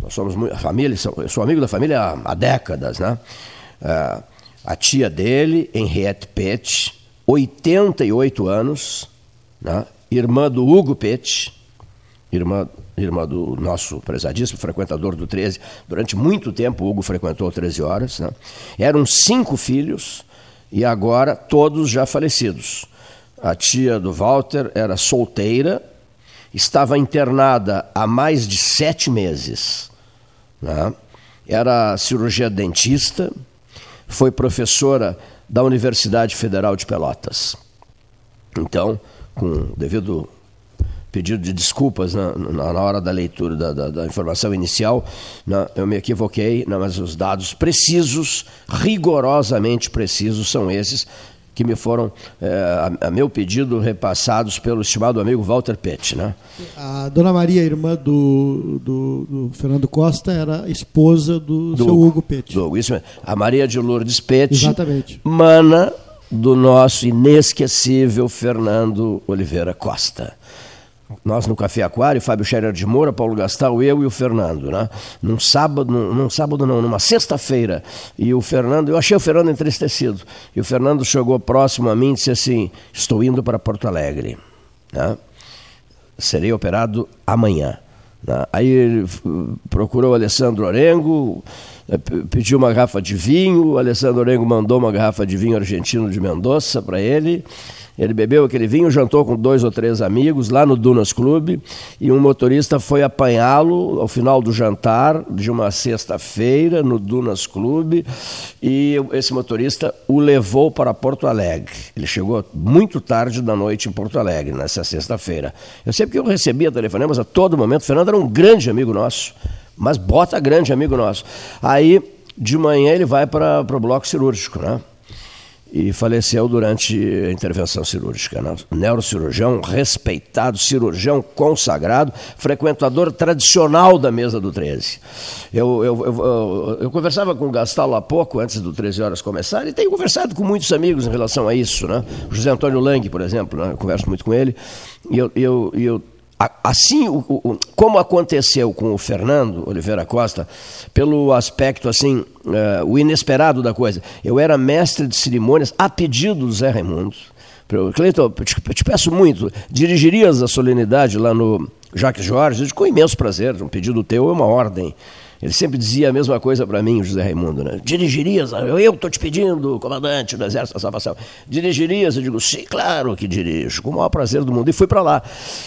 Nós somos muito, a família, eu sou amigo da família há, há décadas, né? Ah, a tia dele, Henriette Pet, 88 anos, né? irmã do Hugo Pet, irmã irmã do nosso prezadíssimo frequentador do 13, durante muito tempo Hugo frequentou 13 horas. Né? Eram cinco filhos e agora todos já falecidos. A tia do Walter era solteira, estava internada há mais de sete meses. Né? Era cirurgia dentista, foi professora da Universidade Federal de Pelotas. Então, com devido pedido de desculpas na, na, na hora da leitura da, da, da informação inicial. Né? Eu me equivoquei, né? mas os dados precisos, rigorosamente precisos, são esses que me foram, é, a, a, meu pedido, repassados pelo estimado amigo Walter Pett. Né? A dona Maria, irmã do, do, do Fernando Costa, era esposa do, do seu Hugo Pett. Do Hugo, isso mesmo. A Maria de Lourdes Pett, Exatamente. mana do nosso inesquecível Fernando Oliveira Costa nós no Café Aquário, Fábio Scherer de Moura, Paulo Gastal, eu e o Fernando, né? Num sábado, num, num sábado não, numa sexta-feira. E o Fernando, eu achei o Fernando entristecido. E o Fernando chegou próximo a mim e disse assim: Estou indo para Porto Alegre. Né? Serei operado amanhã. Né? Aí ele procurou o Alessandro Orengo, eh, pediu uma garrafa de vinho, o Alessandro Orengo mandou uma garrafa de vinho argentino de Mendoza para ele. Ele bebeu aquele vinho, jantou com dois ou três amigos lá no Dunas Clube e um motorista foi apanhá-lo ao final do jantar de uma sexta-feira no Dunas Clube e esse motorista o levou para Porto Alegre. Ele chegou muito tarde da noite em Porto Alegre, nessa sexta-feira. Eu sei porque eu recebia telefonemas a todo momento. O Fernando era um grande amigo nosso, mas bota grande amigo nosso. Aí, de manhã, ele vai para o bloco cirúrgico, né? E faleceu durante a intervenção cirúrgica. Né? Neurocirurgião, respeitado, cirurgião consagrado, frequentador tradicional da mesa do 13. Eu, eu, eu, eu conversava com o Gastalo há pouco, antes do 13 horas começar, e tenho conversado com muitos amigos em relação a isso. Né? José Antônio Lang, por exemplo, né? eu converso muito com ele, e eu, eu, eu assim o, o, como aconteceu com o Fernando Oliveira Costa, pelo aspecto assim, uh, o inesperado da coisa. Eu era mestre de cerimônias a pedido do Zé Raimundo. Cleiton, eu te, eu te peço muito, dirigirias a solenidade lá no Jacques Jorge? com imenso prazer, um pedido teu é uma ordem. Ele sempre dizia a mesma coisa para mim, José Raimundo, né? Dirigirias? Eu estou te pedindo, comandante do Exército da Salvação. Dirigirias? Eu digo, sim, claro que dirijo, com o maior prazer do mundo. E fui para lá.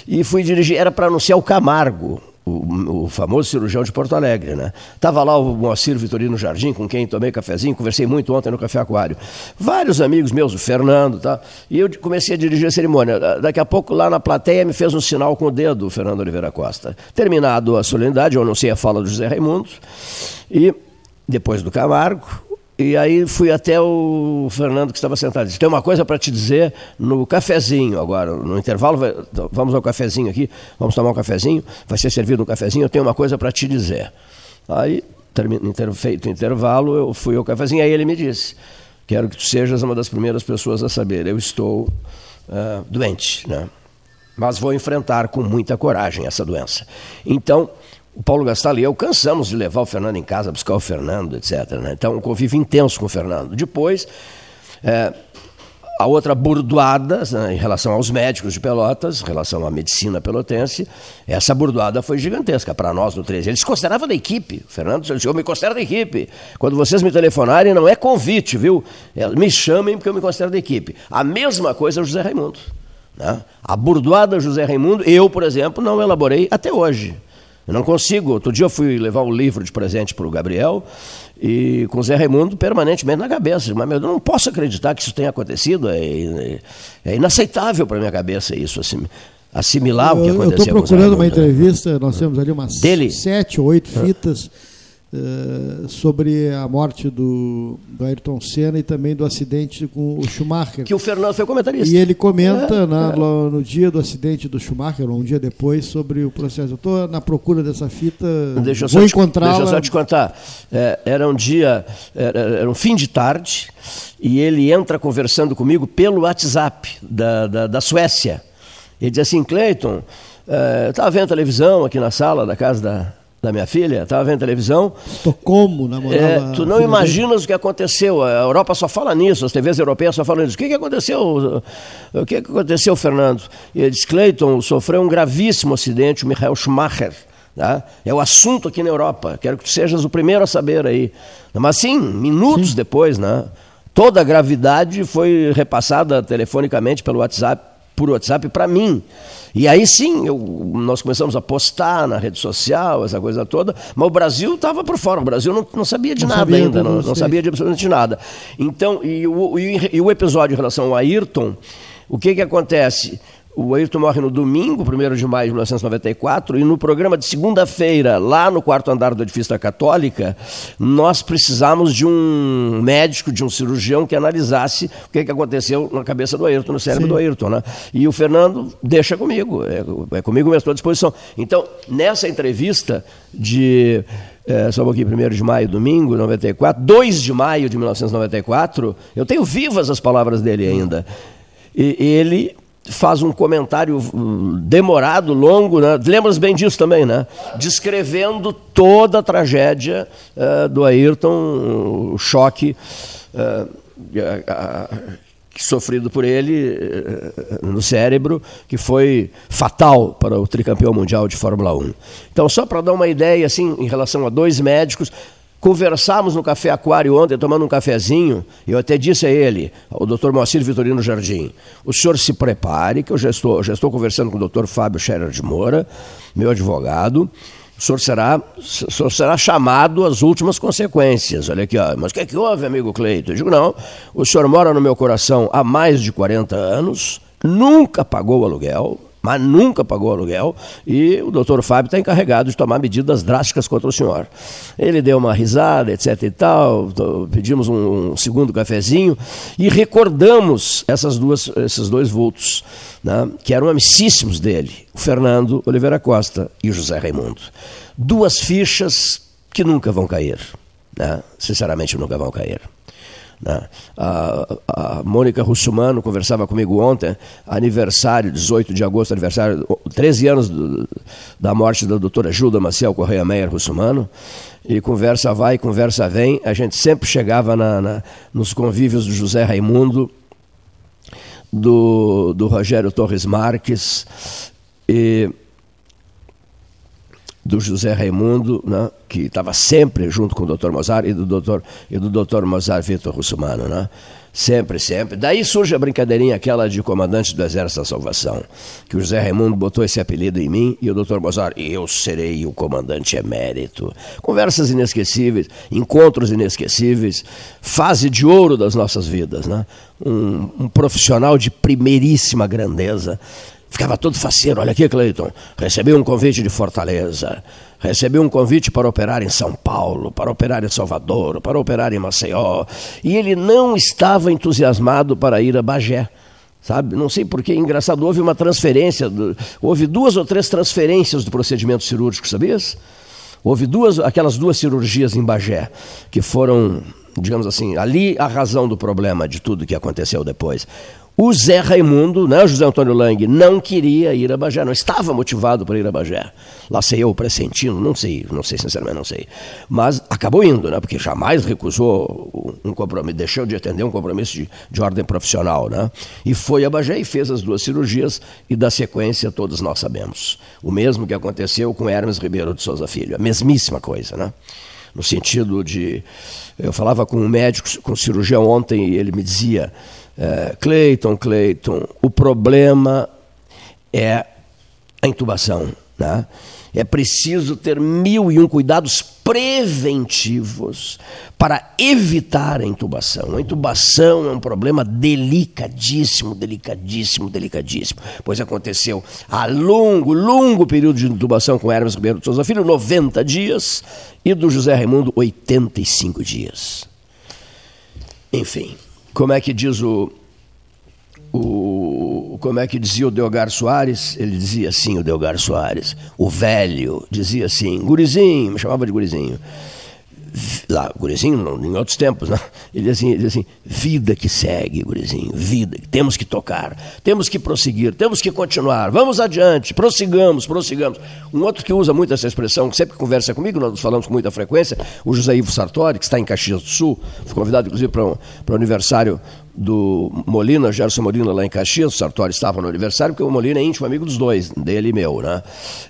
E fui dirigir, era para anunciar o Camargo, o, o, famoso cirurgião de Porto Alegre, né? Tava lá o Moacir Vitorino Jardim, com quem tomei cafezinho, conversei muito ontem no Café Aquário. Vários amigos meus, o Fernando, tá? E eu comecei a dirigir a cerimônia. Daqui a pouco, lá na plateia, me fez um sinal com o dedo o Fernando Oliveira Costa. Terminado a solenidade, eu anunciei a fala do José Raimundo, e depois do Camargo, e aí fui até o Fernando que estava sentado. Disse: Tem uma coisa para te dizer no cafezinho agora. No intervalo, vamos ao cafezinho aqui, vamos tomar um cafezinho, vai ser servido um cafezinho, eu tenho uma coisa para te dizer. Aí, inter, feito o intervalo, eu fui ao cafezinho, aí ele me disse: Quero que tu sejas uma das primeiras pessoas a saber. Eu estou uh, doente, né? mas vou enfrentar com muita coragem essa doença. Então, o Paulo Gastal e eu cansamos de levar o Fernando em casa, buscar o Fernando, etc. Né? Então, um convívio intenso com o Fernando. Depois, é, a outra burdoada né, em relação aos médicos de Pelotas, em relação à medicina pelotense, essa burdoada foi gigantesca para nós no 13. Ele se considerava da equipe. O Fernando disse: Eu me considero da equipe. Quando vocês me telefonarem, não é convite, viu? É, me chamem porque eu me considero da equipe. A mesma coisa o José Raimundo. Né? A burdoada José Raimundo, eu, por exemplo, não elaborei até hoje. Eu não consigo. Outro dia eu fui levar um livro de presente para o Gabriel e com o Zé Raimundo permanentemente na cabeça. Mas meu, eu não posso acreditar que isso tenha acontecido. É, é, é inaceitável para minha cabeça isso, assim, assimilar eu, o que aconteceu. Eu estou procurando uma entrevista, nós temos ali umas Dele? sete ou oito fitas. Uh, sobre a morte do, do, Ayrton Senna e também do acidente com o Schumacher. Que o Fernando foi comentarista. E ele comenta é, na, é. no dia do acidente do Schumacher, ou um dia depois, sobre o processo. Eu estou na procura dessa fita, deixa vou encontrá-la. Deixa eu só te contar. É, era um dia, era, era, um fim de tarde, e ele entra conversando comigo pelo WhatsApp da, da, da Suécia. Ele diz assim, Cleiton, é, estava vendo televisão aqui na sala da casa da da minha filha, estava vendo televisão. Estocolmo, namorava. É, tu não imaginas o que aconteceu. A Europa só fala nisso, as TVs europeias só falam nisso. O que, que aconteceu? O que, que aconteceu, Fernando? E ele disse: Cleiton sofreu um gravíssimo acidente, o Michael Schumacher. Tá? É o assunto aqui na Europa. Quero que tu sejas o primeiro a saber aí. Mas sim, minutos sim. depois, né? Toda a gravidade foi repassada telefonicamente pelo WhatsApp, por WhatsApp para mim. E aí sim, eu, nós começamos a postar na rede social, essa coisa toda, mas o Brasil estava por fora, o Brasil não, não sabia de não nada sabia ainda, não, não, sabia de absolutamente nada. Então, e o, e, e o episódio em relação ao Ayrton, o que, que acontece? O Ayrton morre no domingo, 1 de maio de 1994, e no programa de segunda-feira, lá no quarto andar do edifício da Católica, nós precisamos de um médico, de um cirurgião que analisasse o que, que aconteceu na cabeça do Ayrton, no cérebro Sim. do Ayrton. Né? E o Fernando deixa comigo, é, é comigo mesmo, estou à disposição. Então, nessa entrevista de. É, só um pouquinho, 1 de maio, domingo, 94, 2 de maio de 1994, eu tenho vivas as palavras dele ainda. E ele faz um comentário hum, demorado, longo, né? lembras bem disso também, né? Descrevendo toda a tragédia uh, do Ayrton, o choque uh, uh, sofrido por ele no cérebro, que foi fatal para o tricampeão mundial de Fórmula 1. Então, só para dar uma ideia, assim, em relação a dois médicos, Conversamos no Café Aquário ontem, tomando um cafezinho, eu até disse a ele, ao doutor Moacir Vitorino Jardim, o senhor se prepare, que eu já estou, já estou conversando com o doutor Fábio Scherer de Moura, meu advogado, o senhor será, o senhor será chamado às últimas consequências. Olha aqui, ó. mas o que é que houve, amigo Cleito? Eu digo, não, o senhor mora no meu coração há mais de 40 anos, nunca pagou aluguel, mas nunca pagou aluguel e o doutor Fábio está encarregado de tomar medidas drásticas contra o senhor. Ele deu uma risada, etc e tal, pedimos um, segundo cafezinho e recordamos essas duas, esses dois vultos, né, que eram amicíssimos dele, o Fernando Oliveira Costa e o José Raimundo. Duas fichas que nunca vão cair, né, sinceramente nunca vão cair. Né? A, a Mônica Russumano conversava comigo ontem, aniversário, 18 de agosto, aniversário, 13 anos do, da morte da doutora Gilda Maciel Correia Meyer Russumano, e conversa vai, conversa vem, a gente sempre chegava na, na, nos convívios do José Raimundo, do, do Rogério Torres Marques, e do José Raimundo, né, que estava sempre junto com o Dr. Mozart e do Dr. e do Dr. Mozart Vitor Russumano, né? Sempre, sempre. Daí surge a brincadeirinha aquela de comandante do Exército da Salvação, que o José Raimundo botou esse apelido em mim e o Dr. Mozart, eu serei o comandante emérito. Conversas inesquecíveis, encontros inesquecíveis, fase de ouro das nossas vidas, né? Um, um profissional de primeiríssima grandeza Ficava todo faceiro. Olha aqui, Cleiton. Recebi um convite de Fortaleza. Recebi um convite para operar em São Paulo, para operar em Salvador, para operar em Maceió. E ele não estava entusiasmado para ir a Bagé. Sabe? Não sei porquê, engraçado, houve uma transferência, houve duas ou três transferências do procedimento cirúrgico, sabias? Houve duas, aquelas duas cirurgias em Bagé, que foram, digamos assim, ali a razão do problema de tudo que aconteceu depois. O Zé Raimundo, né, José Antônio Lang, não queria ir a Bagé, não estava motivado para ir a Bagé. Lá sei eu pressentindo, não sei, não sei sinceramente, não sei. Mas acabou indo, né, porque jamais recusou um compromisso, deixou de atender um compromisso de, de ordem profissional. Né, e foi a Bagé e fez as duas cirurgias e da sequência todos nós sabemos. O mesmo que aconteceu com Hermes Ribeiro de Souza Filho, a mesmíssima coisa. Né, no sentido de... Eu falava com um médico, com um cirurgião ontem e ele me dizia é, Cleiton, Cleiton, o problema é a intubação. Né? É preciso ter mil e um cuidados preventivos para evitar a intubação. A intubação é um problema delicadíssimo, delicadíssimo, delicadíssimo. Pois aconteceu a longo, longo período de intubação com Hermes Ribeiro de Souza Filho, 90 dias, e do José Raimundo, 85 dias. Enfim. Como é que diz o, o como é que dizia o Delgar Soares? Ele dizia assim, o Delgar Soares, o velho, dizia assim, gurizinho, me chamava de gurizinho lá, gurizinho, em outros tempos, né? ele, assim, ele assim, vida que segue, gurizinho, vida, temos que tocar, temos que prosseguir, temos que continuar, vamos adiante, prossigamos, prossigamos. Um outro que usa muito essa expressão, que sempre conversa comigo, nós falamos com muita frequência, o José Ivo Sartori, que está em Caxias do Sul, foi convidado inclusive para um, para o aniversário do Molina, Gerson Molina, lá em Caxias, o Sartori estava no aniversário, porque o Molina é íntimo amigo dos dois, dele e meu, né?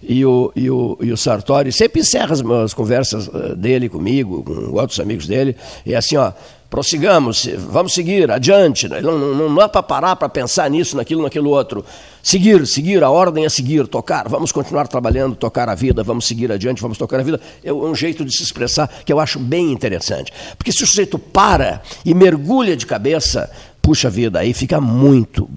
E o, e o, e o Sartori sempre encerra as, as conversas eh, dele comigo, com outros amigos dele, e assim, ó, prossigamos, vamos seguir, adiante. Né? Não, não, não é para parar para pensar nisso, naquilo, naquilo outro. Seguir, seguir, a ordem é seguir, tocar. Vamos continuar trabalhando, tocar a vida, vamos seguir adiante, vamos tocar a vida. É um jeito de se expressar que eu acho bem interessante. Porque se o sujeito para e mergulha de cabeça, puxa vida, aí fica muito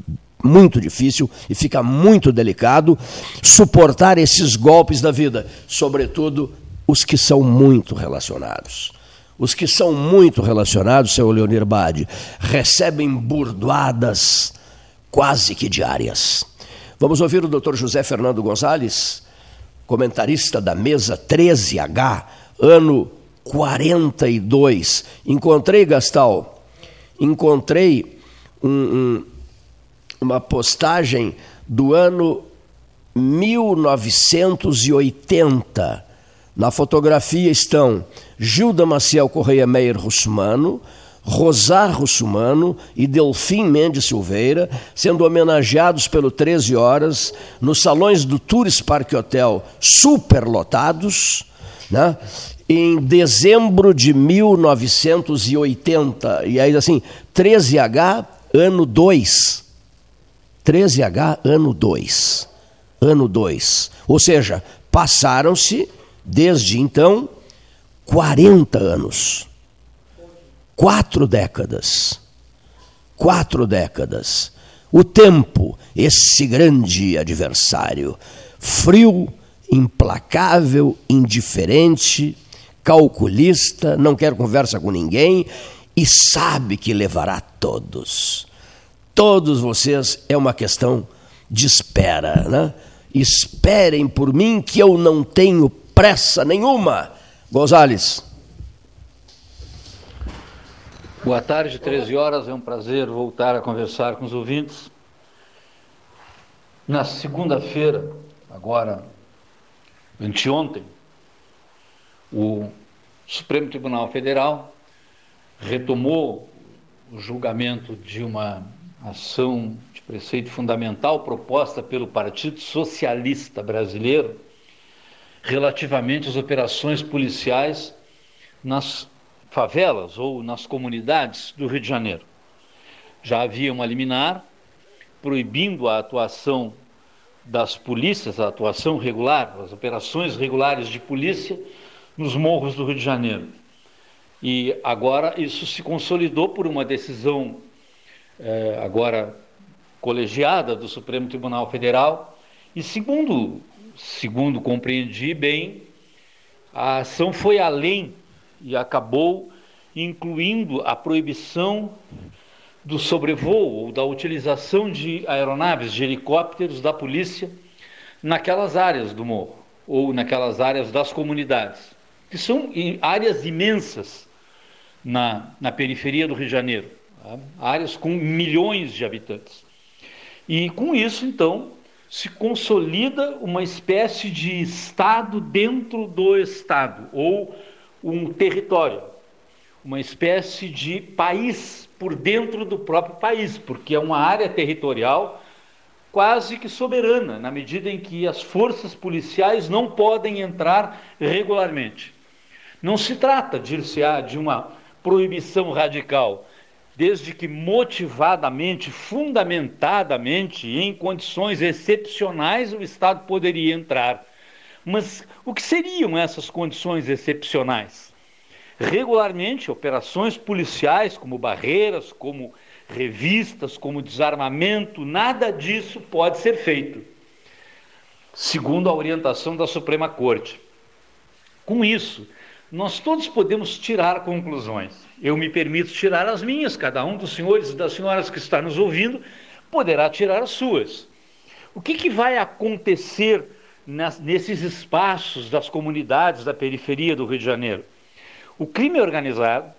muito difícil e fica muito delicado suportar esses golpes da vida, sobretudo os que são muito relacionados. Os que são muito relacionados, seu Leonir Bade, recebem burdoadas quase que diárias. Vamos ouvir o Dr. José Fernando Gonzalez, comentarista da mesa 13H, ano 42. Encontrei, Gastal, encontrei um, um, uma postagem do ano 1980 na fotografia estão Gilda Maciel Correia Meyer Russumano, Rosar Russumano e Delfim Mendes Silveira, sendo homenageados pelo 13 Horas nos salões do Tours Park Hotel superlotados, né? em dezembro de 1980. E aí, assim, 13H, ano 2. 13H, ano 2. Ano 2. Ou seja, passaram-se Desde então, 40 anos. Quatro décadas. Quatro décadas. O tempo, esse grande adversário, frio, implacável, indiferente, calculista, não quer conversa com ninguém e sabe que levará todos. Todos vocês é uma questão de espera, né? Esperem por mim que eu não tenho pressa nenhuma. Gonzales. Boa tarde, 13 horas. É um prazer voltar a conversar com os ouvintes. Na segunda-feira, agora, anteontem, o Supremo Tribunal Federal retomou o julgamento de uma ação de preceito fundamental proposta pelo Partido Socialista Brasileiro relativamente às operações policiais nas favelas ou nas comunidades do Rio de Janeiro. Já havia uma liminar proibindo a atuação das polícias, a atuação regular, as operações regulares de polícia nos morros do Rio de Janeiro. E agora isso se consolidou por uma decisão eh, agora colegiada do Supremo Tribunal Federal. E segundo, segundo compreendi bem, a ação foi além e acabou incluindo a proibição do sobrevoo ou da utilização de aeronaves, de helicópteros da polícia naquelas áreas do morro ou naquelas áreas das comunidades, que são áreas imensas na, na periferia do Rio de Janeiro, tá? áreas com milhões de habitantes. E com isso, então, se consolida uma espécie de Estado dentro do Estado, ou um território, uma espécie de país por dentro do próprio país, porque é uma área territorial quase que soberana, na medida em que as forças policiais não podem entrar regularmente. Não se trata, dir-se-á, de uma proibição radical, desde que motivadamente, fundamentadamente, em condições excepcionais, o Estado poderia entrar. Mas o que seriam essas condições excepcionais? regularmente operações policiais, como barreiras, como revistas, como desarmamento, nada disso pode ser feito, segundo a orientação da Suprema Corte. Com isso, nós todos podemos tirar conclusões. Eu me permito tirar as minhas, cada um dos senhores e das senhoras que está nos ouvindo poderá tirar as suas. O que, que vai acontecer nesses espaços das comunidades da periferia do Rio de Janeiro? O crime organizado,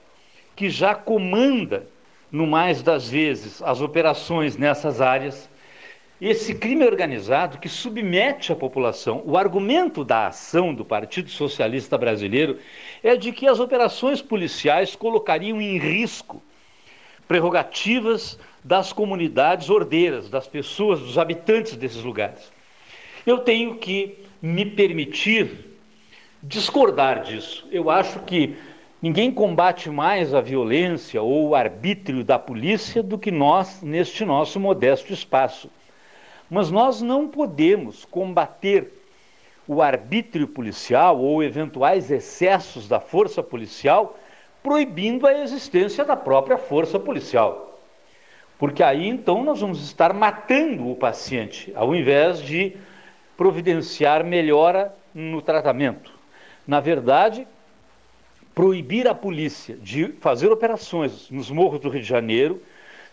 que já comanda, no mais das vezes, as operações nessas áreas, esse crime organizado que submete a população. O argumento da ação do Partido Socialista Brasileiro é de que as operações policiais colocariam em risco prerrogativas das comunidades ordeiras, das pessoas, dos habitantes desses lugares. Eu tenho que me permitir discordar disso. Eu acho que Ninguém combate mais a violência ou o arbítrio da polícia do que nós neste nosso modesto espaço. Mas nós não podemos combater o arbítrio policial ou eventuais excessos da força policial proibindo a existência da própria força policial. Porque aí então nós vamos estar matando o paciente, ao invés de providenciar melhora no tratamento. Na verdade, proibir a polícia de fazer operações nos morros do Rio de Janeiro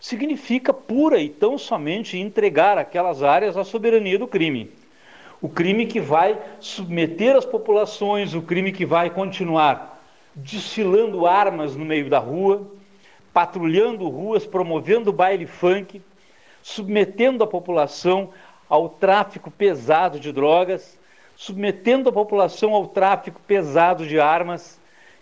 significa pura e tão somente entregar aquelas áreas à soberania do crime. O crime que vai submeter as populações, o crime que vai continuar desfilando armas no meio da rua, patrulhando ruas, promovendo baile funk, submetendo a população ao tráfico pesado de drogas, submetendo a população ao tráfico pesado de armas,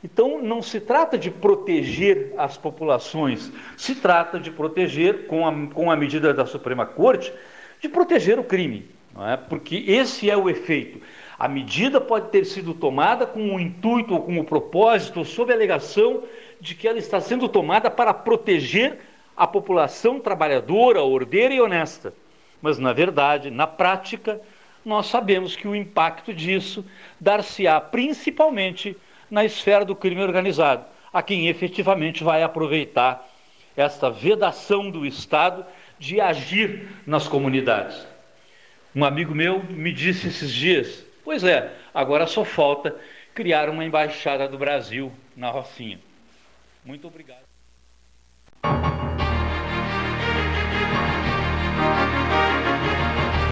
então, não se trata de proteger as populações, se trata de proteger, com a, com a medida da Suprema Corte, de proteger o crime, é? porque esse é o efeito. A medida pode ter sido tomada com o intuito ou com o propósito, ou sob a alegação de que ela está sendo tomada para proteger a população trabalhadora, ordeira e honesta. Mas, na verdade, na prática, nós sabemos que o impacto disso dar-se-á principalmente na esfera do crime organizado, a quem efetivamente vai aproveitar esta vedação do Estado de agir nas comunidades. Um amigo meu me disse esses dias: Pois é, agora só falta criar uma embaixada do Brasil na Rocinha. Muito obrigado.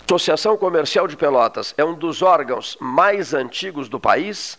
Associação Comercial de Pelotas é um dos órgãos mais antigos do país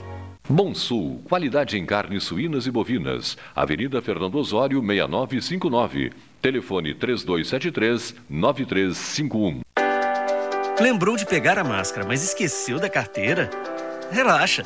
Bom Sul, qualidade em carnes suínas e bovinas. Avenida Fernando Osório, 6959. Telefone 3273-9351. Lembrou de pegar a máscara, mas esqueceu da carteira? Relaxa!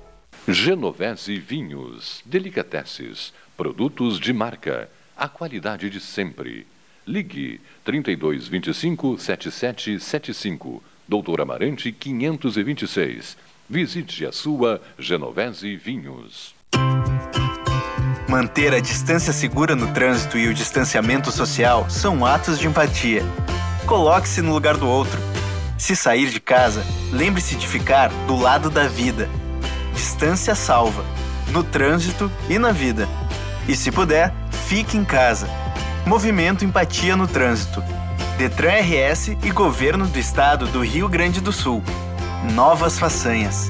Genovese Vinhos, Delicateces, produtos de marca, a qualidade de sempre. Ligue 3225 7775, Doutor Amarante 526. Visite a sua Genovese Vinhos. Manter a distância segura no trânsito e o distanciamento social são atos de empatia. Coloque-se no lugar do outro. Se sair de casa, lembre-se de ficar do lado da vida distância salva, no trânsito e na vida. E se puder, fique em casa. Movimento Empatia no Trânsito. Detran RS e Governo do Estado do Rio Grande do Sul. Novas façanhas.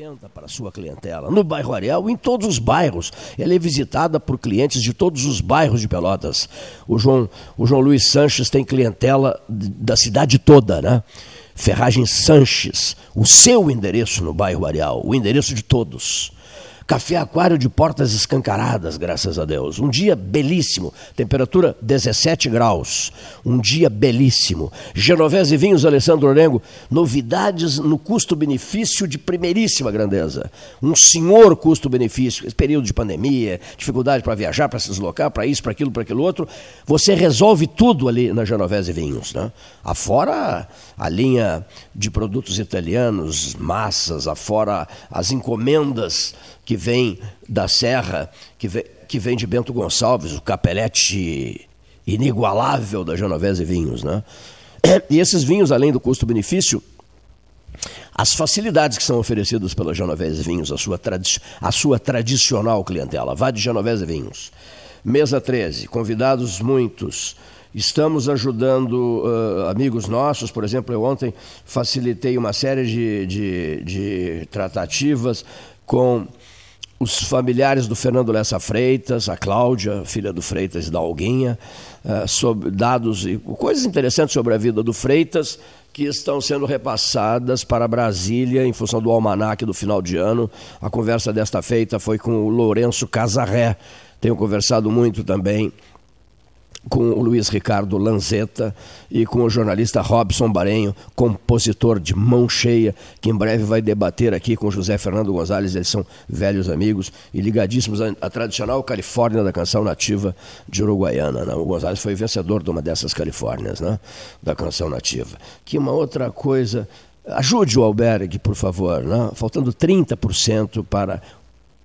Apresenta para sua clientela. No bairro Areal, em todos os bairros. Ela é visitada por clientes de todos os bairros de Pelotas. O João, o João Luiz Sanches tem clientela da cidade toda, né? Ferragem Sanches, o seu endereço no bairro Areal, o endereço de todos. Café Aquário de portas escancaradas, graças a Deus. Um dia belíssimo, temperatura 17 graus. Um dia belíssimo. Genovese Vinhos Alessandro Orengo, novidades no custo-benefício de primeiríssima grandeza. Um senhor custo-benefício. Esse período de pandemia, dificuldade para viajar, para se deslocar, para isso, para aquilo, para aquilo outro. Você resolve tudo ali na Genovese Vinhos. Né? Afora a linha de produtos italianos, massas, afora as encomendas que vem da Serra, que vem, que vem de Bento Gonçalves, o capelete inigualável da Genovese Vinhos. Né? E esses vinhos, além do custo-benefício, as facilidades que são oferecidas pela Genovese Vinhos, a sua, a sua tradicional clientela. Vá de Genovese Vinhos. Mesa 13, convidados muitos. Estamos ajudando uh, amigos nossos, por exemplo, eu ontem facilitei uma série de, de, de tratativas com os familiares do Fernando Lessa Freitas, a Cláudia, filha do Freitas e da Alguinha, uh, sobre dados e coisas interessantes sobre a vida do Freitas que estão sendo repassadas para Brasília em função do almanaque do final de ano. A conversa desta feita foi com o Lourenço Casarré. Tenho conversado muito também com o Luiz Ricardo Lanzetta e com o jornalista Robson Barenho, compositor de mão cheia, que em breve vai debater aqui com José Fernando Gonzalez, eles são velhos amigos e ligadíssimos à, tradicional Califórnia da canção nativa de Uruguaiana. Né? O Gonzalez foi vencedor de uma dessas Califórnias, né? da canção nativa. Que uma outra coisa, ajude o albergue, por favor, né? faltando 30% para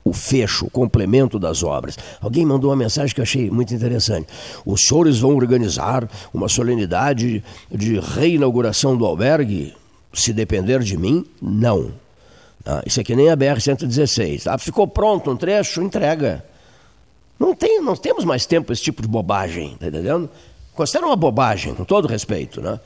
o fecho, o complemento das obras. Alguém mandou uma mensagem que eu achei muito interessante. Os senhores vão organizar uma solenidade de reinauguração do albergue? Se depender de mim, não. Ah, isso aqui nem a BR-116. Ah, ficou pronto um trecho, entrega. Não, tem, não temos mais tempo esse tipo de bobagem, tá entendendo? Considera uma bobagem, com todo respeito. Né?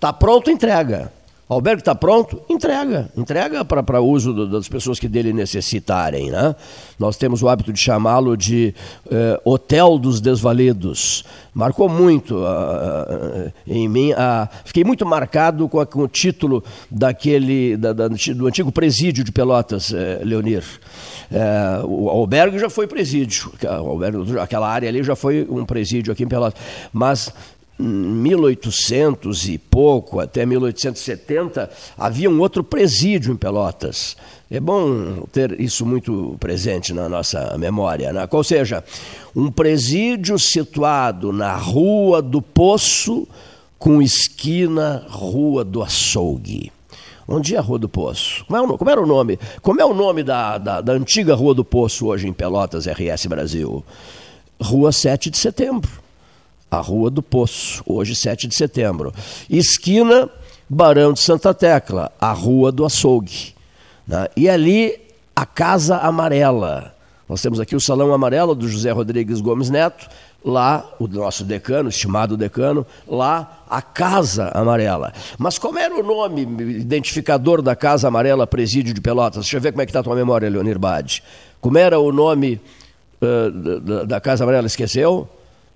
Tá pronto, entrega. Albergue está pronto? Entrega. Entrega para uso do, das pessoas que dele necessitarem. Né? Nós temos o hábito de chamá-lo de eh, Hotel dos Desvalidos. Marcou muito uh, uh, em mim. Uh, fiquei muito marcado com, a, com o título daquele, da, da, do antigo presídio de Pelotas, eh, Leonir. Eh, o albergue já foi presídio. Albergue, aquela área ali já foi um presídio aqui em Pelotas. Mas 1800 e pouco, até 1870, havia um outro presídio em Pelotas. É bom ter isso muito presente na nossa memória. Né? Ou seja, um presídio situado na Rua do Poço, com esquina Rua do Açougue. Onde é a Rua do Poço? Como, é o, como era o nome? Como é o nome da, da, da antiga Rua do Poço hoje em Pelotas, RS Brasil? Rua 7 de Setembro a Rua do Poço, hoje 7 de setembro. Esquina Barão de Santa Tecla, a Rua do Açougue. Né? E ali a Casa Amarela. Nós temos aqui o Salão Amarelo do José Rodrigues Gomes Neto, lá o nosso decano, estimado decano, lá a Casa Amarela. Mas como era o nome identificador da Casa Amarela Presídio de Pelotas? Deixa eu ver como é que está a tua memória, Leonir Bade. Como era o nome uh, da, da Casa Amarela? Esqueceu?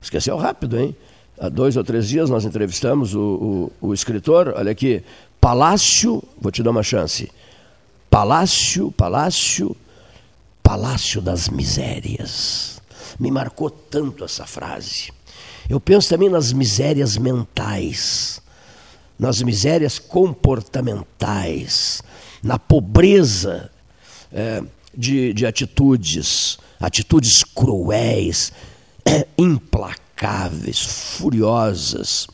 Esqueceu rápido, hein? Há dois ou três dias nós entrevistamos o, o, o escritor, olha aqui, Palácio, vou te dar uma chance. Palácio, Palácio, Palácio das Misérias. Me marcou tanto essa frase. Eu penso também nas misérias mentais, nas misérias comportamentais, na pobreza é, de, de atitudes, atitudes cruéis, implacáveis, furiosas,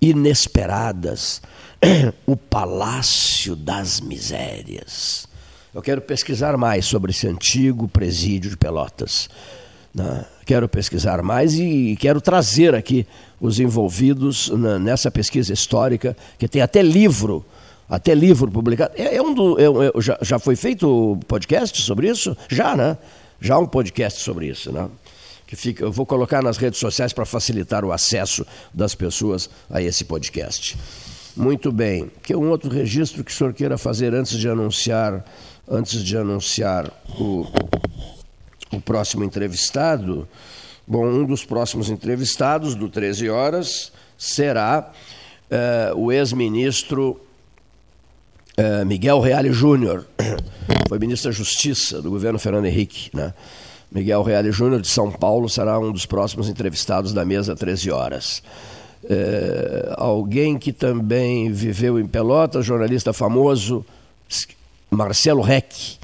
inesperadas, o palácio das misérias. Eu quero pesquisar mais sobre esse antigo presídio de Pelotas. Né? Quero pesquisar mais e quero trazer aqui os envolvidos nessa pesquisa histórica, que tem até livro, até livro publicado. É, é um do, é, é, já, já foi feito podcast sobre isso? Já, né? Já um podcast sobre isso, né? Que fica, eu vou colocar nas redes sociais para facilitar o acesso das pessoas a esse podcast. Muito bem. Que um outro registro que o senhor queira fazer antes de anunciar, antes de anunciar o, o próximo entrevistado? Bom, um dos próximos entrevistados do 13 horas será eh, o ex-ministro eh, Miguel Reale Júnior, foi ministro da Justiça do governo Fernando Henrique, né? Miguel Reale Júnior de São Paulo será um dos próximos entrevistados da mesa 13 horas. É, alguém que também viveu em Pelotas, jornalista famoso, Marcelo Reck,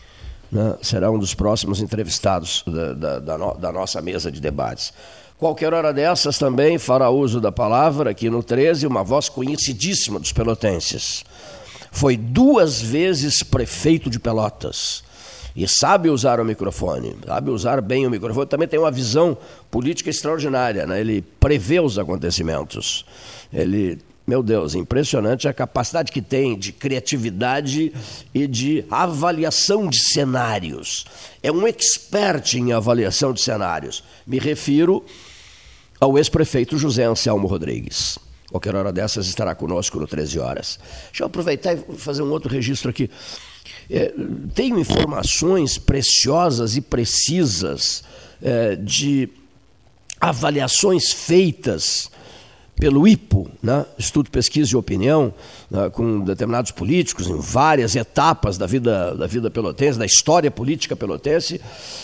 né, será um dos próximos entrevistados da, da, da, no, da, nossa mesa de debates. Qualquer hora dessas também fará uso da palavra aqui no 13, uma voz conhecidíssima dos pelotenses. Foi duas vezes prefeito de Pelotas e sabe usar o microfone, sabe usar bem o microfone, também tem uma visão política extraordinária, né? ele prevê os acontecimentos. Ele, meu Deus, impressionante a capacidade que tem de criatividade e de avaliação de cenários. É um expert em avaliação de cenários. Me refiro ao ex-prefeito José Anselmo Rodrigues. Qualquer hora dessas estará conosco no 13 horas. Deixa eu aproveitar e fazer um outro registro aqui. É, tenho informações preciosas e precisas é, de avaliações feitas pelo IPO, né? Estudo, Pesquisa e Opinião, né? com determinados políticos em várias etapas da vida, da vida pelotense, da história política pelotense,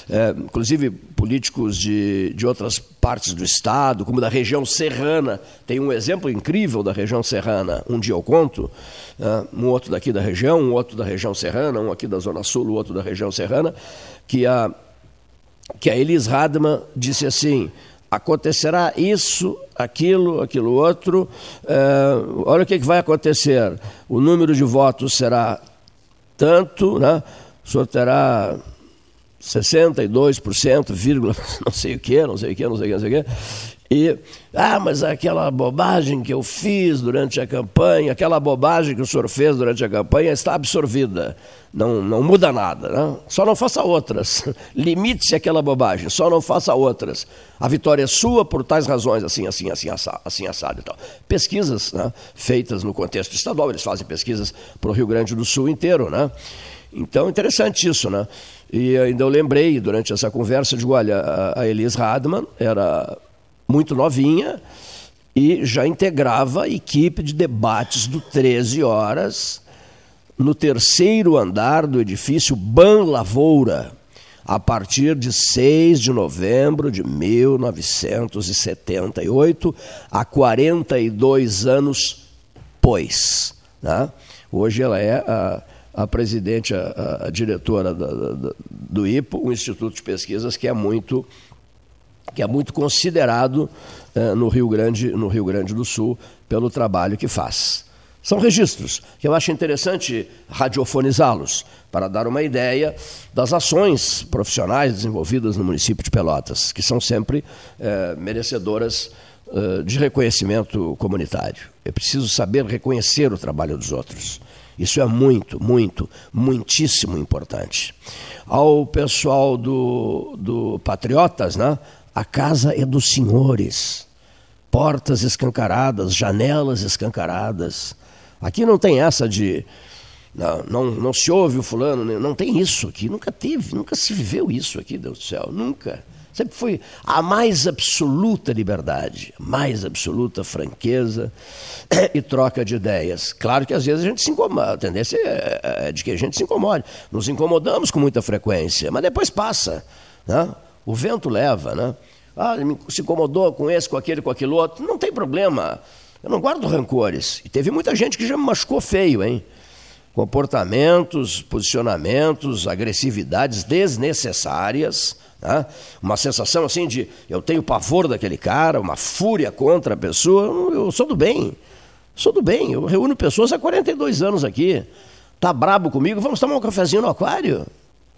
é, inclusive políticos de, de outras partes do Estado, como da região serrana. Tem um exemplo incrível da região serrana, um dia eu conto, né? um outro daqui da região, um outro da região serrana, um aqui da Zona Sul, o outro da região serrana, que a, que a Elis Radman disse assim acontecerá isso, aquilo, aquilo outro. É, olha o que, que vai acontecer. O número de votos será tanto, né? o senhor terá 62%, vírgula, não sei o que, não sei o que, não sei o que, não sei o. E, ah, mas aquela bobagem que eu fiz durante a campanha, aquela bobagem que o senhor fez durante a campanha está absorvida. Não, não muda nada. Né? Só não faça outras. Limite-se àquela bobagem, só não faça outras. A vitória é sua por tais razões, assim, assim, assim, assado, assim, assado e tal. Pesquisas né, feitas no contexto estadual, eles fazem pesquisas para o Rio Grande do Sul inteiro, né? Então, interessante isso, né? E ainda eu lembrei, durante essa conversa, de olha, a Elis Radman era muito novinha e já integrava a equipe de debates do 13 Horas no terceiro andar do edifício Ban Lavoura, a partir de 6 de novembro de 1978, há 42 anos pois. Né? Hoje ela é a, a presidente, a, a diretora da, da, do IPO, um instituto de pesquisas que é muito que é muito considerado eh, no, Rio Grande, no Rio Grande do Sul pelo trabalho que faz. São registros que eu acho interessante radiofonizá-los para dar uma ideia das ações profissionais desenvolvidas no município de Pelotas, que são sempre eh, merecedoras eh, de reconhecimento comunitário. É preciso saber reconhecer o trabalho dos outros. Isso é muito, muito, muitíssimo importante. Ao pessoal do, do Patriotas, né? A casa é dos senhores. Portas escancaradas, janelas escancaradas. Aqui não tem essa de. Não, não, não se ouve o fulano, não tem isso aqui. Nunca teve, nunca se viveu isso aqui, Deus do céu. Nunca. Sempre foi a mais absoluta liberdade, mais absoluta franqueza e troca de ideias. Claro que às vezes a gente se incomoda, a tendência é, é de que a gente se incomode. Nos incomodamos com muita frequência, mas depois passa. Né? O vento leva, né? Ah, se incomodou com esse, com aquele, com aquele outro. Não tem problema. Eu não guardo rancores. E teve muita gente que já me machucou feio, hein? Comportamentos, posicionamentos, agressividades desnecessárias. Né? Uma sensação assim de eu tenho pavor daquele cara, uma fúria contra a pessoa. Eu, sou do bem. Sou do bem. Eu reúno pessoas há 42 anos aqui. Tá brabo comigo? Vamos tomar um cafezinho no aquário?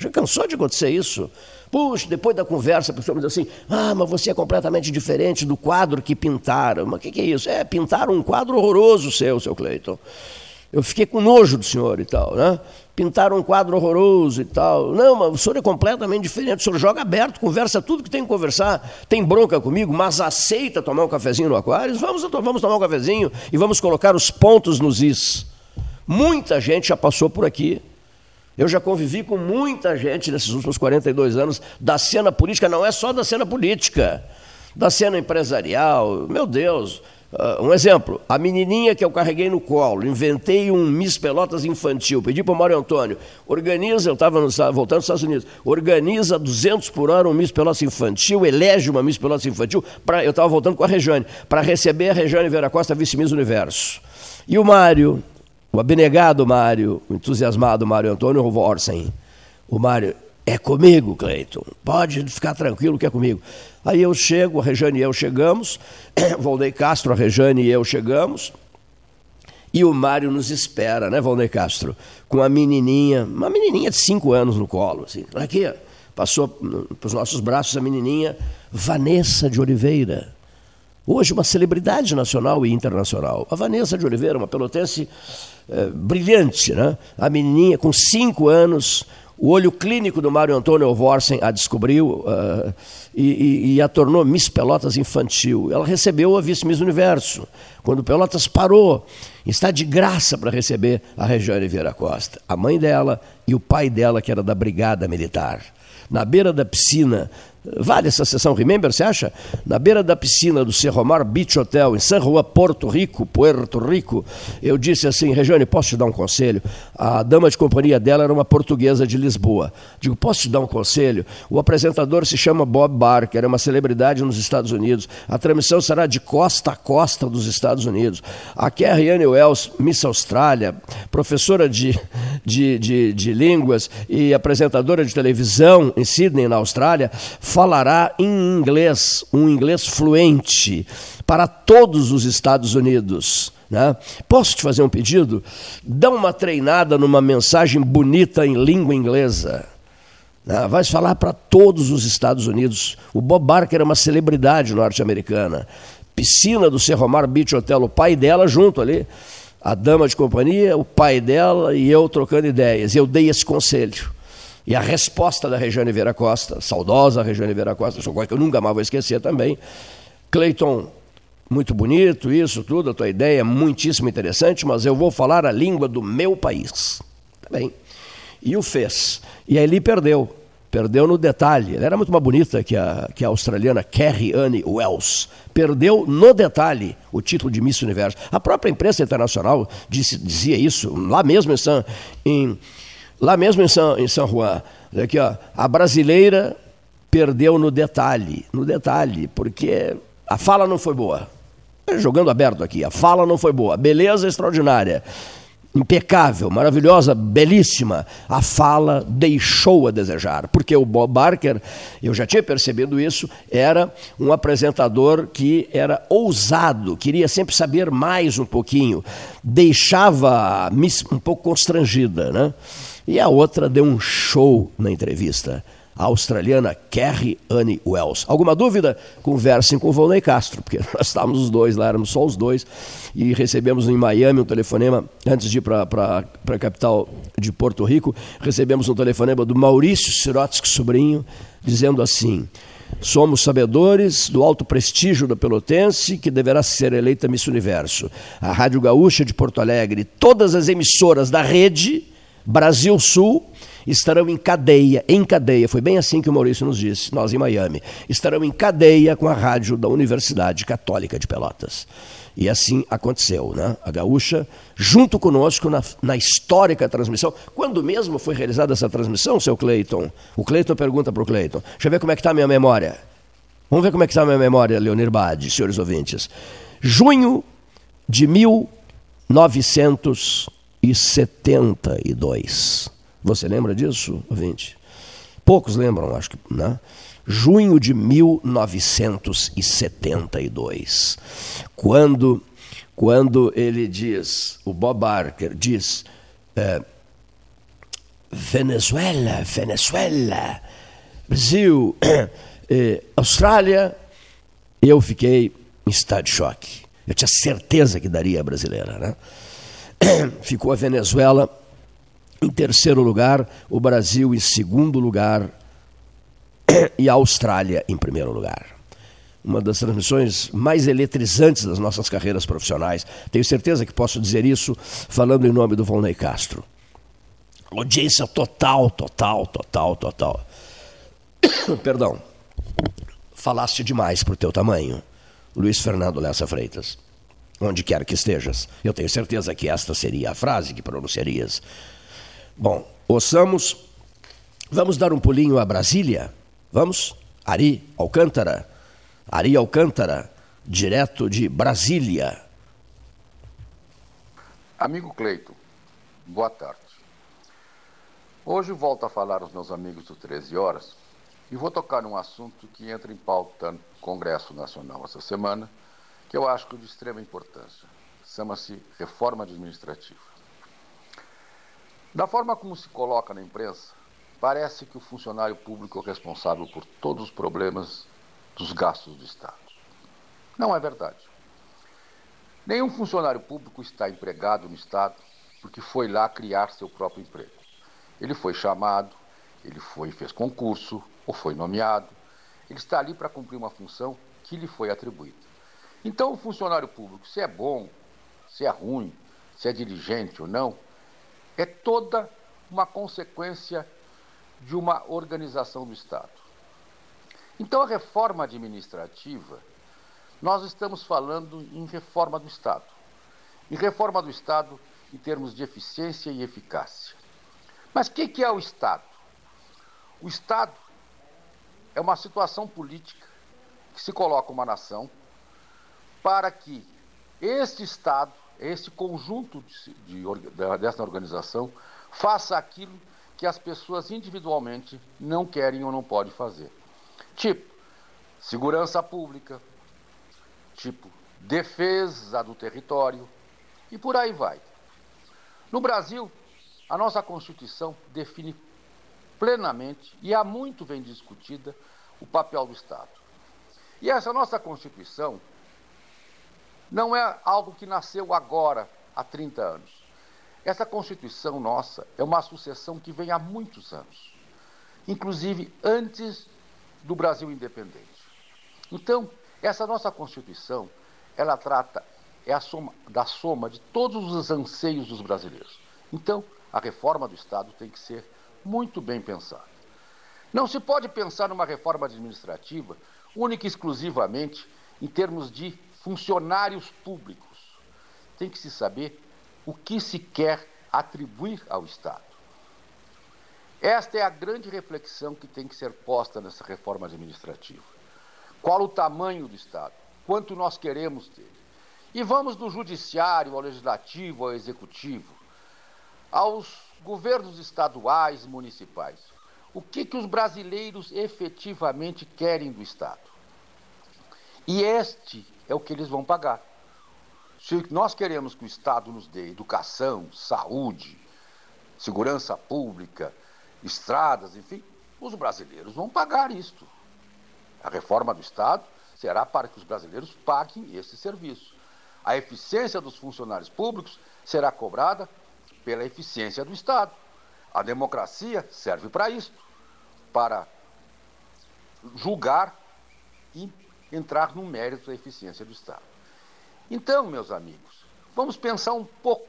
Já cansou de acontecer isso? Puxa, depois da conversa, a pessoa me diz assim: ah, mas você é completamente diferente do quadro que pintaram. Mas o que, que, é isso? É, pintaram um quadro horroroso seu, seu Cleiton. Eu fiquei com nojo do senhor e tal, né? Pintaram um quadro horroroso e tal. Não, mas o senhor é completamente diferente. O senhor joga aberto, conversa tudo que tem que conversar. Tem bronca comigo, mas aceita tomar um cafezinho no Aquários? Vamos, vamos tomar um cafezinho e vamos colocar os pontos nos is. Muita gente já passou por aqui. Eu já convivi com muita gente nesses últimos 42 anos da cena política, não é só da cena política, da cena empresarial. Meu Deus, Uh, um exemplo, a menininha que eu carreguei no colo, inventei um Miss Pelotas infantil, pedi para o Mário Antônio, organiza, eu estava voltando dos Estados Unidos, organiza 200 por hora um Miss Pelotas infantil, elege uma Miss Pelotas infantil, pra, eu estava voltando com a Rejane, para receber a Rejane Vera Costa, vice-miss Universo. E o Mário, o abnegado Mário, o entusiasmado Mário Antônio Orsen, o Mário, é comigo, Cleiton. Pode ficar tranquilo que é comigo. Aí eu chego, a Rejane e eu chegamos, Valdeir Castro, a Rejane e eu chegamos, e o Mário nos espera, né, Valdeir Castro? Com a menininha, uma menininha de cinco anos no colo. Assim. Aqui, passou para os nossos braços a menininha Vanessa de Oliveira. Hoje uma celebridade nacional e internacional. A Vanessa de Oliveira, uma pelotense é, brilhante, né? A menininha com cinco anos, o olho clínico do Mário Antônio Alvorsen a descobriu uh, e, e, e, a tornou Miss Pelotas infantil. Ela recebeu a vice-miss Universo. Quando Pelotas parou, está de graça para receber a Regiane Vieira Costa. A mãe dela e o pai dela, que era da Brigada Militar. Na beira da piscina Vale essa sessão Remember, você acha? Na beira da piscina do Cerromar Beach Hotel, em San Juan, Porto Rico, Puerto Rico, eu disse assim, Regiane, posso te dar um conselho? A dama de companhia dela era uma portuguesa de Lisboa. Digo, posso te dar um conselho? O apresentador se chama Bob Barker, é uma celebridade nos Estados Unidos. A transmissão será de costa a costa dos Estados Unidos. A Kerriane Wells, Miss Austrália, professora de, de, de, de línguas e apresentadora de televisão em Sydney, na Austrália, falará em inglês, um inglês fluente, para todos os Estados Unidos. Né? Posso te fazer um pedido? Dá uma treinada numa mensagem bonita em língua inglesa. Né? Vai falar para todos os Estados Unidos. O Bob Barker é uma celebridade norte-americana. Piscina do Cerromar Beach Hotel, o pai dela junto ali. A dama de companhia, o pai dela e eu trocando ideias. Eu dei esse conselho. E a resposta da Regiane Vera Costa, saudosa Regiane Vera Costa, coisa que eu nunca mais vou esquecer também. Cleiton, muito bonito isso tudo, a tua ideia é muitíssimo interessante, mas eu vou falar a língua do meu país. Tá bem. E o fez. E aí ele perdeu. Perdeu no detalhe. Ela era muito mais bonita que a, que a australiana Carrie Anne Wells. Perdeu no detalhe o título de Miss Universo. A própria imprensa internacional disse, dizia isso, lá mesmo em, San, em Lá mesmo em São, em São Juan, aqui, ó, a brasileira perdeu no detalhe, no detalhe, porque a fala não foi boa. Jogando aberto aqui, a fala não foi boa. Beleza extraordinária, impecável, maravilhosa, belíssima. A fala deixou a desejar, porque o Bob Barker, eu já tinha percebido isso, era um apresentador que era ousado, queria sempre saber mais um pouquinho, deixava um pouco constrangida, né? E a outra deu um show na entrevista. A australiana Kerry Anne Wells. Alguma dúvida? Conversem com o Volney Castro, porque nós estávamos os dois lá, éramos só os dois, e recebemos em Miami um telefonema, antes de ir para a capital de Porto Rico, recebemos um telefonema do Maurício Sirotsky Sobrinho, dizendo assim: Somos sabedores do alto prestígio da Pelotense, que deverá ser eleita Miss Universo. A Rádio Gaúcha de Porto Alegre, todas as emissoras da rede Brasil Sul estarão em cadeia, em cadeia, foi bem assim que o Maurício nos disse, nós em Miami, estarão em cadeia com a rádio da Universidade Católica de Pelotas. E assim aconteceu, né? A Gaúcha, junto conosco na, na histórica transmissão. Quando mesmo foi realizada essa transmissão, seu Cleiton? O Cleiton pergunta para o Cleiton. Deixa eu ver como é que está a minha memória. Vamos ver como é que está a minha memória, Leonir Bade, senhores ouvintes. Junho de 1900 e 72. Você lembra disso, ouvinte? Poucos lembram, acho que, né? Junho de 1972, quando, quando ele diz, o Bob Barker diz, é, Venezuela, Venezuela, Brasil, é, Austrália, eu fiquei em estado de choque. Eu tinha certeza que daria a brasileira, né? ficou a Venezuela em terceiro lugar, o Brasil em segundo lugar e a Austrália em primeiro lugar. Uma das transmissões mais eletrizantes das nossas carreiras profissionais. Tenho certeza que posso dizer isso falando em nome do Volney Castro. Audiência total, total, total, total. Perdão. Falaste demais para o teu tamanho. Luiz Fernando Lessa Freitas. Onde quer que estejas. Eu tenho certeza que esta seria a frase que pronunciarias. Bom, ouçamos. Vamos dar um pulinho a Brasília? Vamos? Ari Alcântara. Ari Alcântara, direto de Brasília. Amigo Cleito, boa tarde. Hoje volto a falar aos meus amigos do 13 Horas e vou tocar num assunto que entra em pauta no Congresso Nacional essa semana, que eu acho que é de extrema importância. Chama-se reforma administrativa. Da forma como se coloca na imprensa, parece que o funcionário público é responsável por todos os problemas dos gastos do Estado. Não é verdade. Nenhum funcionário público está empregado no Estado porque foi lá criar seu próprio emprego. Ele foi chamado, ele foi fez concurso ou foi nomeado. Ele está ali para cumprir uma função que lhe foi atribuída. Então, o funcionário público, se é bom, se é ruim, se é diligente ou não, é toda uma consequência de uma organização do Estado. Então, a reforma administrativa, nós estamos falando em reforma do Estado. Em reforma do Estado em termos de eficiência e eficácia. Mas o que, é o Estado? O Estado é uma situação política que se coloca uma nação para que este Estado esse conjunto de, de, dessa organização faça aquilo que as pessoas individualmente não querem ou não podem fazer. Tipo, segurança pública, tipo, defesa do território e por aí vai. No Brasil, a nossa Constituição define plenamente e há muito vem discutida o papel do Estado. E essa nossa Constituição não é algo que nasceu agora, há 30 anos. Essa Constituição nossa é uma sucessão que vem há muitos anos, inclusive antes do Brasil independente. Então, essa nossa Constituição, ela trata é a soma, da soma de todos os anseios dos brasileiros. Então, a reforma do Estado tem que ser muito bem pensada. Não se pode pensar numa reforma administrativa única e exclusivamente em termos de funcionários públicos. Tem que se saber o que se quer atribuir ao Estado. Esta é a grande reflexão que tem que ser posta nessa reforma administrativa. Qual o tamanho do Estado? Quanto nós queremos ter? E vamos do judiciário ao legislativo, ao executivo, aos governos estaduais municipais. O que, que os brasileiros efetivamente querem do Estado? E este é o que eles vão pagar. Se nós queremos que o Estado nos dê educação, saúde, segurança pública, estradas, enfim, os brasileiros vão pagar isto. A reforma do Estado será para que os brasileiros paguem esse serviço. A eficiência dos funcionários públicos será cobrada pela eficiência do Estado. A democracia serve para isso, para julgar e entrar no mérito da eficiência do Estado. Então, meus amigos, vamos pensar um pouco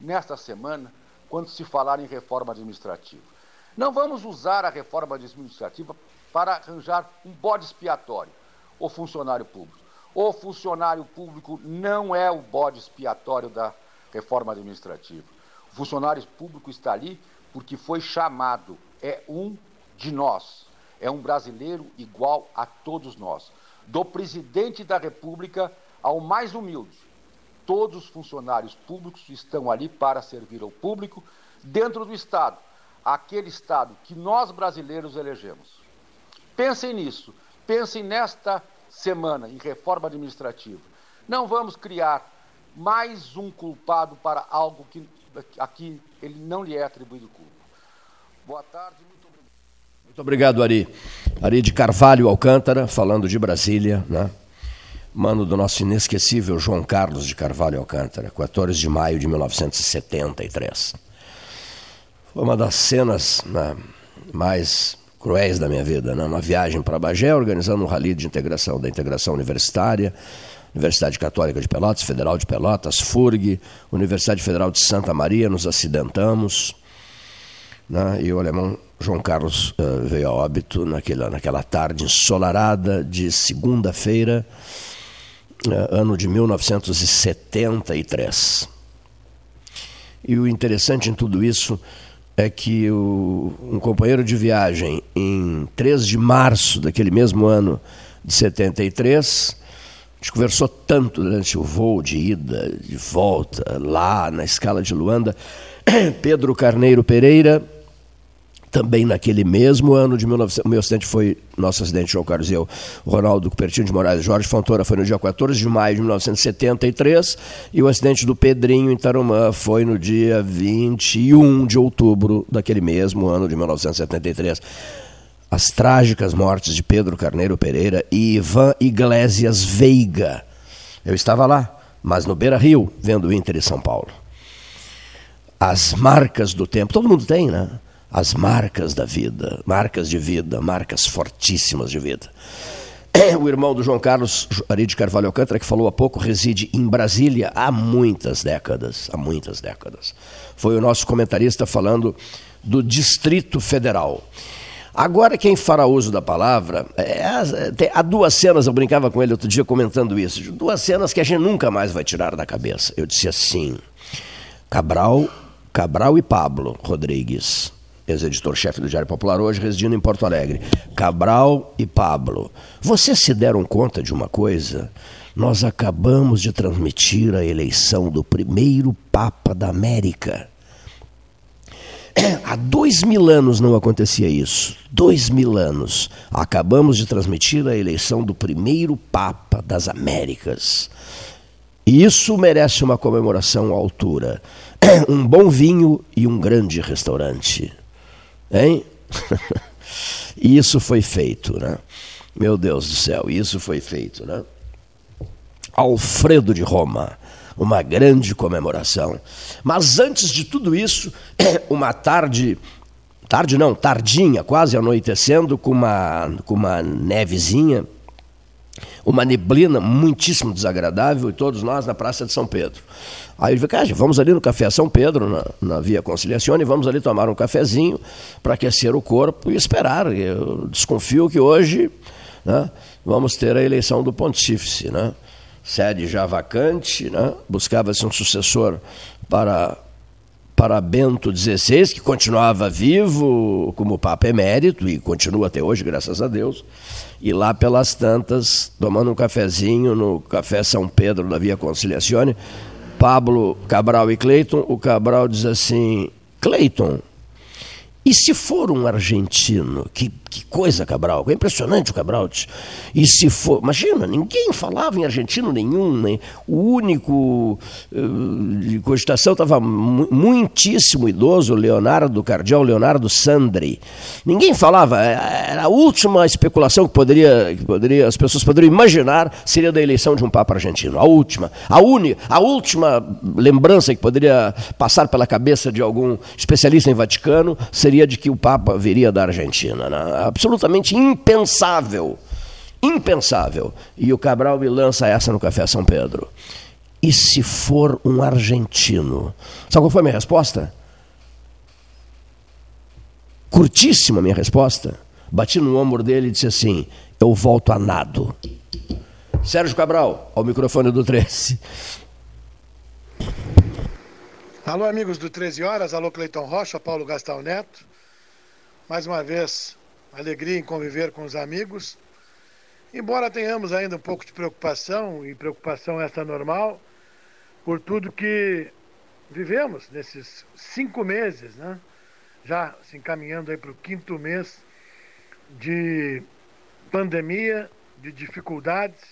nesta semana quando se falar em reforma administrativa. Não vamos usar a reforma administrativa para arranjar um bode expiatório, o funcionário público. O funcionário público não é o bode expiatório da reforma administrativa. O funcionário público está ali porque foi chamado, é um de nós, é um brasileiro igual a todos nós do presidente da República ao mais humilde. Todos os funcionários públicos estão ali para servir ao público dentro do Estado, aquele Estado que nós brasileiros elegemos. Pensem nisso, pensem nesta semana em reforma administrativa. Não vamos criar mais um culpado para algo que aqui ele não lhe é atribuído culpa. Boa tarde, muito muito obrigado, Ari. Ari de Carvalho Alcântara, falando de Brasília. Né? mano do nosso inesquecível João Carlos de Carvalho Alcântara, 14 de maio de 1973. Foi uma das cenas né, mais cruéis da minha vida, né? uma viagem para Bagé, organizando um rally de integração da integração universitária, Universidade Católica de Pelotas, Federal de Pelotas, FURG, Universidade Federal de Santa Maria, nos acidentamos, né? e o alemão João Carlos uh, veio a óbito naquela, naquela tarde ensolarada de segunda-feira, uh, ano de 1973. E o interessante em tudo isso é que o, um companheiro de viagem, em 3 de março daquele mesmo ano de 73, a gente conversou tanto durante o voo de ida, de volta, lá na escala de Luanda. Pedro Carneiro Pereira, também naquele mesmo ano de 1900, o meu acidente foi, nosso acidente, João Carlos e eu, Ronaldo Cupertino de Moraes Jorge Fontoura foi no dia 14 de maio de 1973 e o acidente do Pedrinho em Tarumã foi no dia 21 de outubro daquele mesmo ano de 1973. As trágicas mortes de Pedro Carneiro Pereira e Ivan Iglesias Veiga. Eu estava lá, mas no Beira Rio, vendo o Inter e São Paulo. As marcas do tempo, todo mundo tem, né? As marcas da vida, marcas de vida, marcas fortíssimas de vida. O irmão do João Carlos Ari de Carvalho Alcântara, que falou há pouco, reside em Brasília há muitas décadas, há muitas décadas. Foi o nosso comentarista falando do Distrito Federal. Agora, quem fará uso da palavra, é, tem, há duas cenas, eu brincava com ele outro dia comentando isso, duas cenas que a gente nunca mais vai tirar da cabeça. Eu disse assim: Cabral, Cabral e Pablo Rodrigues ex-editor-chefe do Diário Popular, hoje residindo em Porto Alegre. Cabral e Pablo. Vocês se deram conta de uma coisa? Nós acabamos de transmitir a eleição do primeiro Papa da América. Há dois mil anos não acontecia isso. Dois mil anos. Acabamos de transmitir a eleição do primeiro Papa das Américas. E isso merece uma comemoração à altura. Um bom vinho e um grande restaurante. Hein? e isso foi feito, né? Meu Deus do céu, isso foi feito, né? Alfredo de Roma, uma grande comemoração. Mas antes de tudo isso, uma tarde, tarde não, tardinha, quase anoitecendo, com uma, com uma nevezinha, uma neblina muitíssimo desagradável, e todos nós na Praça de São Pedro. Aí ele falou, vamos ali no Café São Pedro, na, na Via Conciliação, e vamos ali tomar um cafezinho para aquecer o corpo e esperar. Eu desconfio que hoje né, vamos ter a eleição do pontífice. Né? Sede já vacante, né? buscava-se um sucessor para, para Bento XVI, que continuava vivo como Papa Emérito e continua até hoje, graças a Deus. E lá pelas tantas, tomando um cafezinho no Café São Pedro, na Via Conciliazione, Pablo Cabral e Cleiton, o Cabral diz assim: Cleiton, e se for um argentino? Que, que coisa, Cabral. É impressionante o Cabral. E se for. Imagina, ninguém falava em argentino nenhum. Nem, o único uh, de cogitação estava muitíssimo idoso, Leonardo, cardeal Leonardo Sandri. Ninguém falava. É, era a última especulação que, poderia, que poderia, as pessoas poderiam imaginar seria da eleição de um Papa argentino. A última. A, uni, a última lembrança que poderia passar pela cabeça de algum especialista em Vaticano seria de que o Papa viria da Argentina. Né? Absolutamente impensável. Impensável. E o Cabral me lança essa no Café São Pedro. E se for um argentino? Sabe qual foi a minha resposta? Curtíssima a minha resposta. Bati no ombro dele e disse assim: Eu volto a nado. Sérgio Cabral, ao microfone do 13. Alô, amigos do 13 Horas, alô, Cleiton Rocha, Paulo Gastal Neto. Mais uma vez, alegria em conviver com os amigos. Embora tenhamos ainda um pouco de preocupação, e preocupação essa normal, por tudo que vivemos nesses cinco meses, né? já se encaminhando aí para o quinto mês de pandemia, de dificuldades,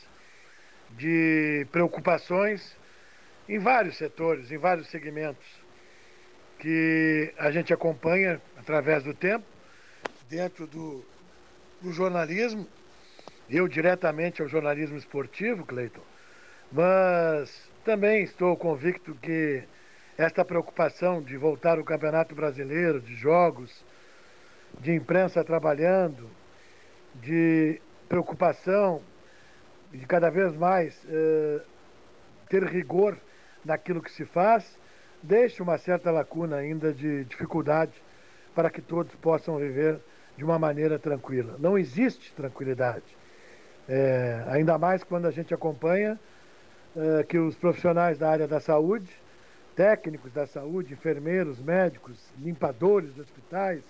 de preocupações em vários setores, em vários segmentos, que a gente acompanha através do tempo, dentro do, do jornalismo, eu diretamente ao jornalismo esportivo, Cleiton, mas também estou convicto que esta preocupação de voltar o Campeonato Brasileiro, de jogos, de imprensa trabalhando, de preocupação de cada vez mais eh, ter rigor naquilo que se faz, deixa uma certa lacuna ainda de dificuldade para que todos possam viver de uma maneira tranquila. Não existe tranquilidade. É, ainda mais quando a gente acompanha é, que os profissionais da área da saúde, técnicos da saúde, enfermeiros, médicos, limpadores de hospitais,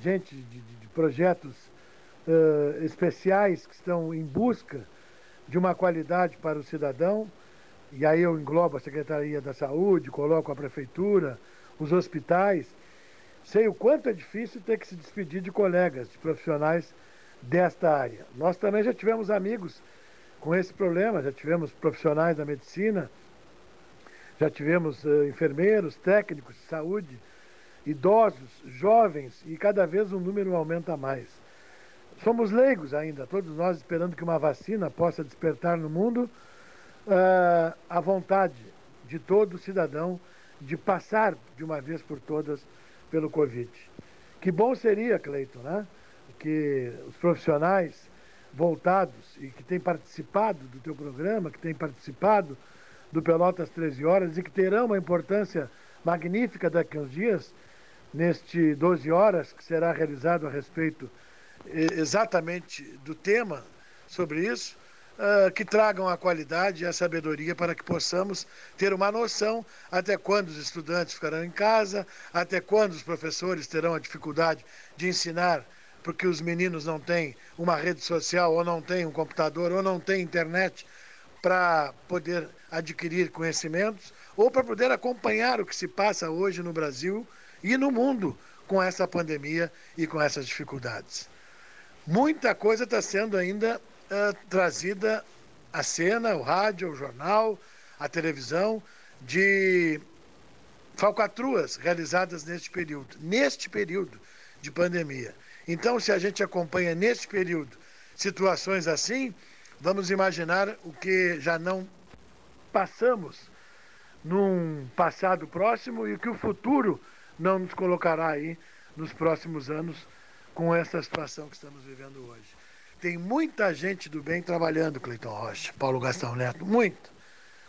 gente de, de, projetos é, especiais que estão em busca de uma qualidade para o cidadão, e aí eu englobo a Secretaria da Saúde, coloco a Prefeitura, os hospitais, sei o quanto é difícil ter que se despedir de colegas, de profissionais desta área. Nós também já tivemos amigos com esse problema, já tivemos profissionais da medicina, já tivemos uh, enfermeiros, técnicos de saúde, idosos, jovens e cada vez o número aumenta mais. Somos leigos ainda, todos nós esperando que uma vacina possa despertar no mundo uh, a vontade de todo cidadão de passar de uma vez por todas pelo Covid. Que bom seria, Cleiton, né? que os profissionais voltados e que têm participado do teu programa, que têm participado do Pelotas 13 Horas e que terão uma importância magnífica daqui a uns dias, neste 12 Horas, que será realizado a respeito exatamente do tema sobre isso, uh, que tragam a qualidade e a sabedoria para que possamos ter uma noção até quando os estudantes ficarão em casa, até quando os professores terão a dificuldade de ensinar porque os meninos não têm uma rede social, ou não têm um computador, ou não têm internet para poder adquirir conhecimentos, ou para poder acompanhar o que se passa hoje no Brasil e no mundo com essa pandemia e com essas dificuldades. Muita coisa está sendo ainda uh, trazida à cena, o rádio, o jornal, a televisão, de falcatruas realizadas neste período, neste período de pandemia. Então, se a gente acompanha neste período situações assim, vamos imaginar o que já não passamos num passado próximo e o que o futuro não nos colocará aí nos próximos anos com essa situação que estamos vivendo hoje. Tem muita gente do bem trabalhando, Cleiton Rocha, Paulo Gastão Neto, muito.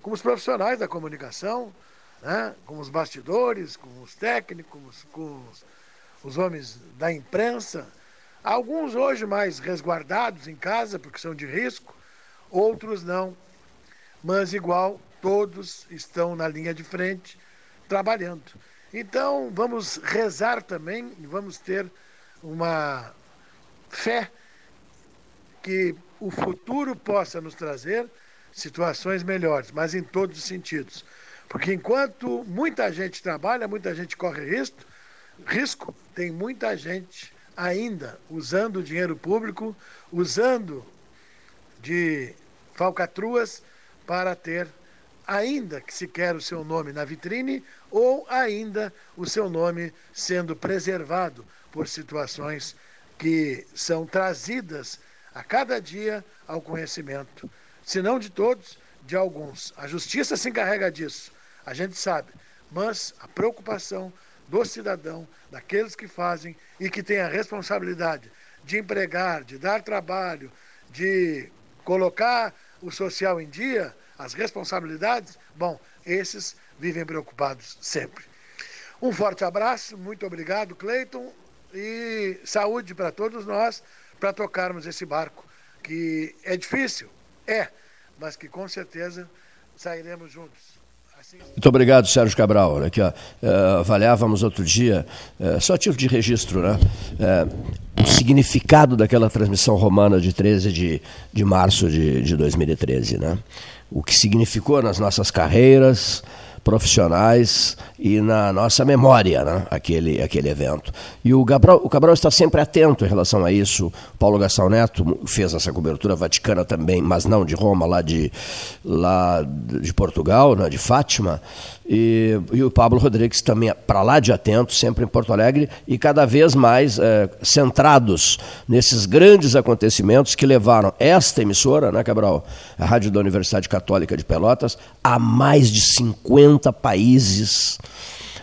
Como os profissionais da comunicação, né? com os bastidores, com os técnicos, com os os homens da imprensa, alguns hoje mais resguardados em casa, porque são de risco, outros não. Mas, igual, todos estão na linha de frente trabalhando. Então, vamos rezar também vamos ter uma fé que o futuro possa nos trazer situações melhores, mas em todos os sentidos. Porque enquanto muita gente trabalha, muita gente corre risco, risco, tem muita gente ainda usando o dinheiro público, usando de falcatruas para ter, ainda que se quer o seu nome na vitrine, ou ainda o seu nome sendo preservado por situações que são trazidas a cada dia ao conhecimento, se não de todos, de alguns. A justiça se encarrega disso, a gente sabe, mas a preocupação do cidadão, daqueles que fazem e que têm a responsabilidade de empregar, de dar trabalho, de colocar o social em dia, as responsabilidades, bom, esses vivem preocupados sempre. Um forte abraço, muito obrigado, Cleiton, e saúde para todos nós para tocarmos esse barco, que é difícil, é, mas que com certeza sairemos juntos. Muito obrigado, Sérgio Cabral. Aqui, ó, uh, avaliávamos outro dia, uh, só título de registro, né? Uh, o significado daquela transmissão romana de 13 de, de março de, de 2013. Né? O que significou nas nossas carreiras, profissionais e na nossa memória, né? aquele, aquele evento. E o Cabral, o Cabral está sempre atento em relação a isso. Paulo Gastão Neto fez essa cobertura vaticana também, mas não de Roma, lá de, lá de Portugal, né? de Fátima. E, e o Pablo Rodrigues também para lá de atento, sempre em Porto Alegre, e cada vez mais é, centrados nesses grandes acontecimentos que levaram esta emissora, né, Cabral, a Rádio da Universidade Católica de Pelotas, a mais de 50 países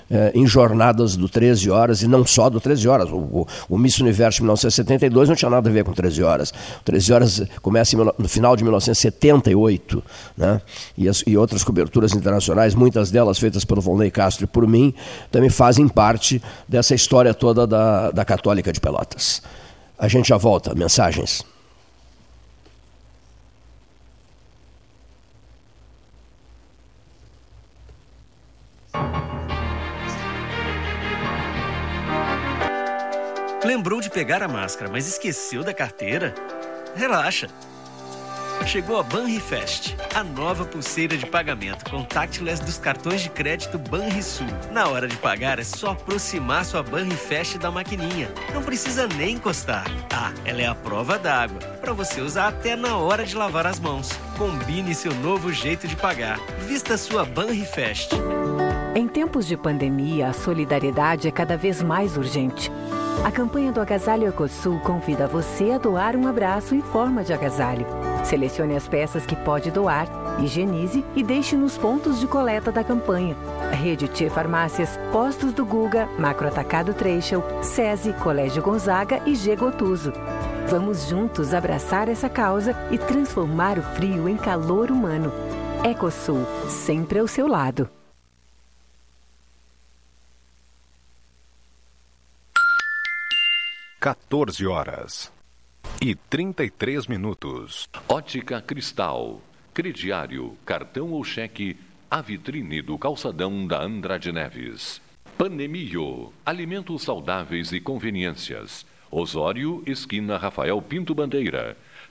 eh, em jornadas do 13 horas e não só do 13 horas. O, o, o Miss Universo de 1972 não tinha nada a ver com 13 horas. O 13 horas começa em, no final de 1978, né? E, as, e outras coberturas internacionais, muitas delas feitas pelo Volney Castro e por mim, também fazem parte dessa história toda da, da Católica de Pelotas. A gente já volta. Mensagens. Lembrou de pegar a máscara, mas esqueceu da carteira? Relaxa! Chegou a Banrifest, a nova pulseira de pagamento contactless dos cartões de crédito Banrisul. Na hora de pagar é só aproximar sua Banrifest da maquininha. Não precisa nem encostar. Ah, ela é a prova d'água, para você usar até na hora de lavar as mãos. Combine seu novo jeito de pagar. Vista sua Banrifest. Em tempos de pandemia, a solidariedade é cada vez mais urgente. A campanha do Agasalho Ecosul convida você a doar um abraço em forma de agasalho. Selecione as peças que pode doar, higienize e deixe nos pontos de coleta da campanha. Rede T Farmácias, Postos do Guga, Macro Atacado Treixel, SESI, Colégio Gonzaga e G Gotuso. Vamos juntos abraçar essa causa e transformar o frio em calor humano. Ecosul, sempre ao seu lado. 14 horas e 33 minutos. Ótica Cristal, crediário, cartão ou cheque, a vitrine do calçadão da Andrade Neves. Panemio, alimentos saudáveis e conveniências. Osório, esquina Rafael Pinto Bandeira.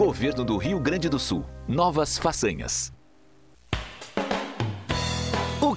Governo do Rio Grande do Sul. Novas façanhas.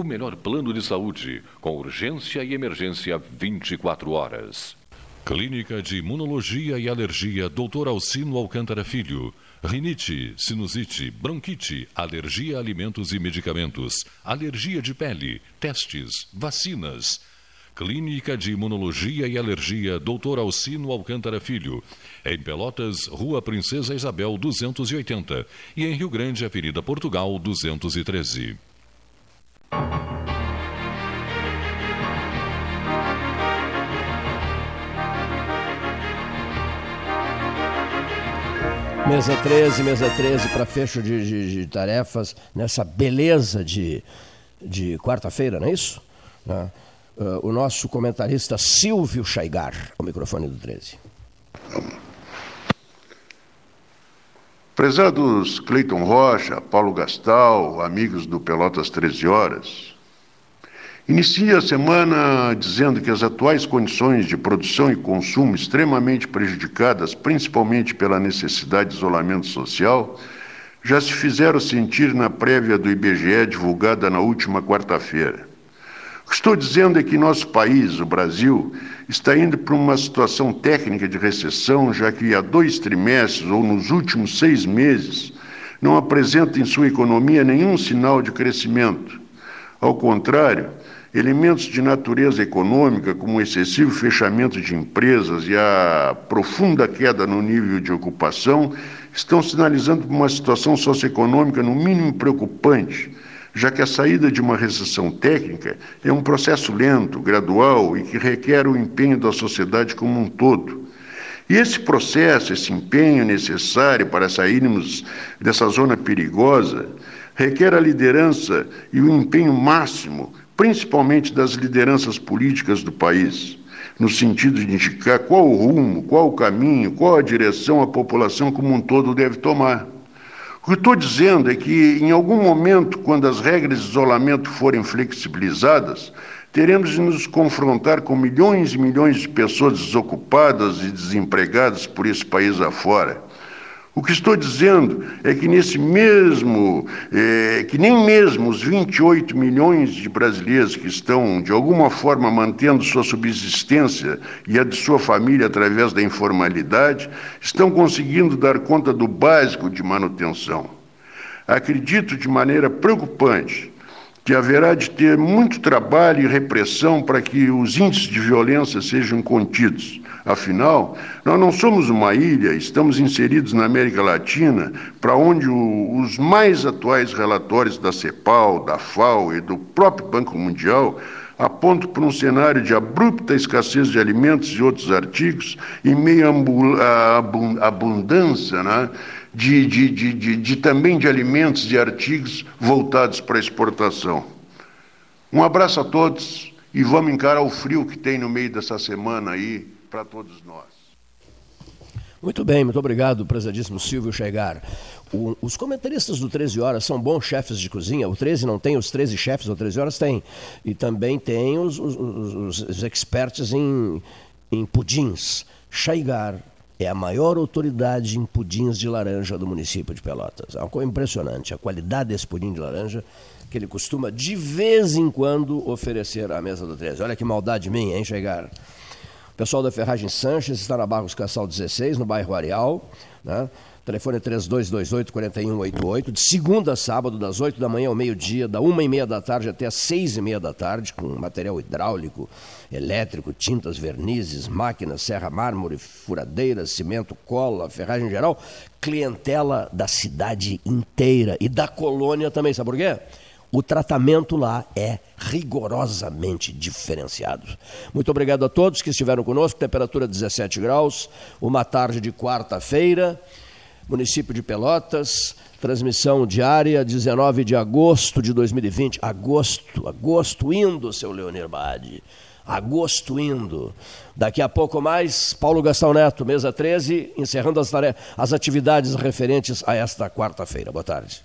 O melhor plano de saúde, com urgência e emergência 24 horas. Clínica de Imunologia e Alergia Dr. Alcino Alcântara Filho. Rinite, sinusite, bronquite, alergia a alimentos e medicamentos, alergia de pele, testes, vacinas. Clínica de Imunologia e Alergia Dr. Alcino Alcântara Filho. Em Pelotas, Rua Princesa Isabel 280. E em Rio Grande, Avenida Portugal 213. Mesa 13, mesa 13 para fecho de, de, de, tarefas nessa beleza de, de quarta-feira, não é isso? Uh, o nosso comentarista Silvio Chaigar, ao microfone do 13. Prezados Cleiton Rocha, Paulo Gastal, amigos do Pelotas 13 Horas, Inicia a semana dizendo que as atuais condições de produção e consumo extremamente prejudicadas, principalmente pela necessidade de isolamento social, já se fizeram sentir na prévia do IBGE divulgada na última quarta-feira. O que estou dizendo é que nosso país, o Brasil, está indo para uma situação técnica de recessão, já que há dois trimestres ou nos últimos seis meses não apresenta em sua economia nenhum sinal de crescimento. Ao contrário, elementos de natureza econômica, como o excessivo fechamento de empresas e a profunda queda no nível de ocupação, estão sinalizando uma situação socioeconômica no mínimo preocupante, já que a saída de uma recessão técnica é um processo lento, gradual e que requer o empenho da sociedade como um todo. E esse processo, esse empenho necessário para sairmos dessa zona perigosa, requer a liderança e o empenho máximo principalmente das lideranças políticas do país, no sentido de indicar qual o rumo, qual o caminho, qual a direção a população como um todo deve tomar. O que estou dizendo é que, em algum momento, quando as regras de isolamento forem flexibilizadas, teremos de nos confrontar com milhões e milhões de pessoas desocupadas e desempregadas por esse país afora. O que estou dizendo é que nesse mesmo, é, que nem mesmo os 28 milhões de brasileiros que estão, de alguma forma, mantendo sua subsistência e a de sua família através da informalidade, estão conseguindo dar conta do básico de manutenção. Acredito de maneira preocupante que haverá de ter muito trabalho e repressão para que os índices de violência sejam contidos. Afinal, nós não somos uma ilha, estamos inseridos na América Latina, para onde o, os mais atuais relatórios da CEPAL, da FAO e do próprio Banco Mundial apontam para um cenário de abrupta escassez de alimentos e outros artigos, e meio abundância né, de, de, de, de, de também de alimentos e artigos voltados para exportação. Um abraço a todos e vamos encarar o frio que tem no meio dessa semana aí para todos nós. Muito bem, muito obrigado, prezadíssimo Silvio Chegar. O, os comentaristas do 13 Horas são bons chefes de cozinha. O 13 não tem os 13 chefes, o 13 Horas tem. E também tem os, os, os, os em, em pudins. Chegar é a maior autoridade em pudins de laranja do município de Pelotas. É uma coisa impressionante. A qualidade desse pudim de laranja que ele costuma de vez em quando oferecer à mesa do 13. Olha que maldade minha, hein, Chegar? Pessoal da Ferragem Sanches está na Barros Cassal 16, no bairro Areal. Né? Telefone 3228-4188, de segunda a sábado, das 8 da manhã ao meio-dia, da 1 e meia da tarde até as 6 e meia da tarde, com material hidráulico, elétrico, tintas, vernizes, máquinas, serra mármore, furadeiras, cimento, cola, ferragem geral, clientela da cidade inteira e da colônia também, sabe por quê? O tratamento lá é rigorosamente diferenciado. Muito obrigado a todos que estiveram conosco. Temperatura 17 graus, uma tarde de quarta-feira, município de Pelotas. Transmissão diária, 19 de agosto de 2020. Agosto, agosto indo, seu Leonir Bade. Agosto indo. Daqui a pouco mais, Paulo Gastão Neto, mesa 13, encerrando as, as atividades referentes a esta quarta-feira. Boa tarde.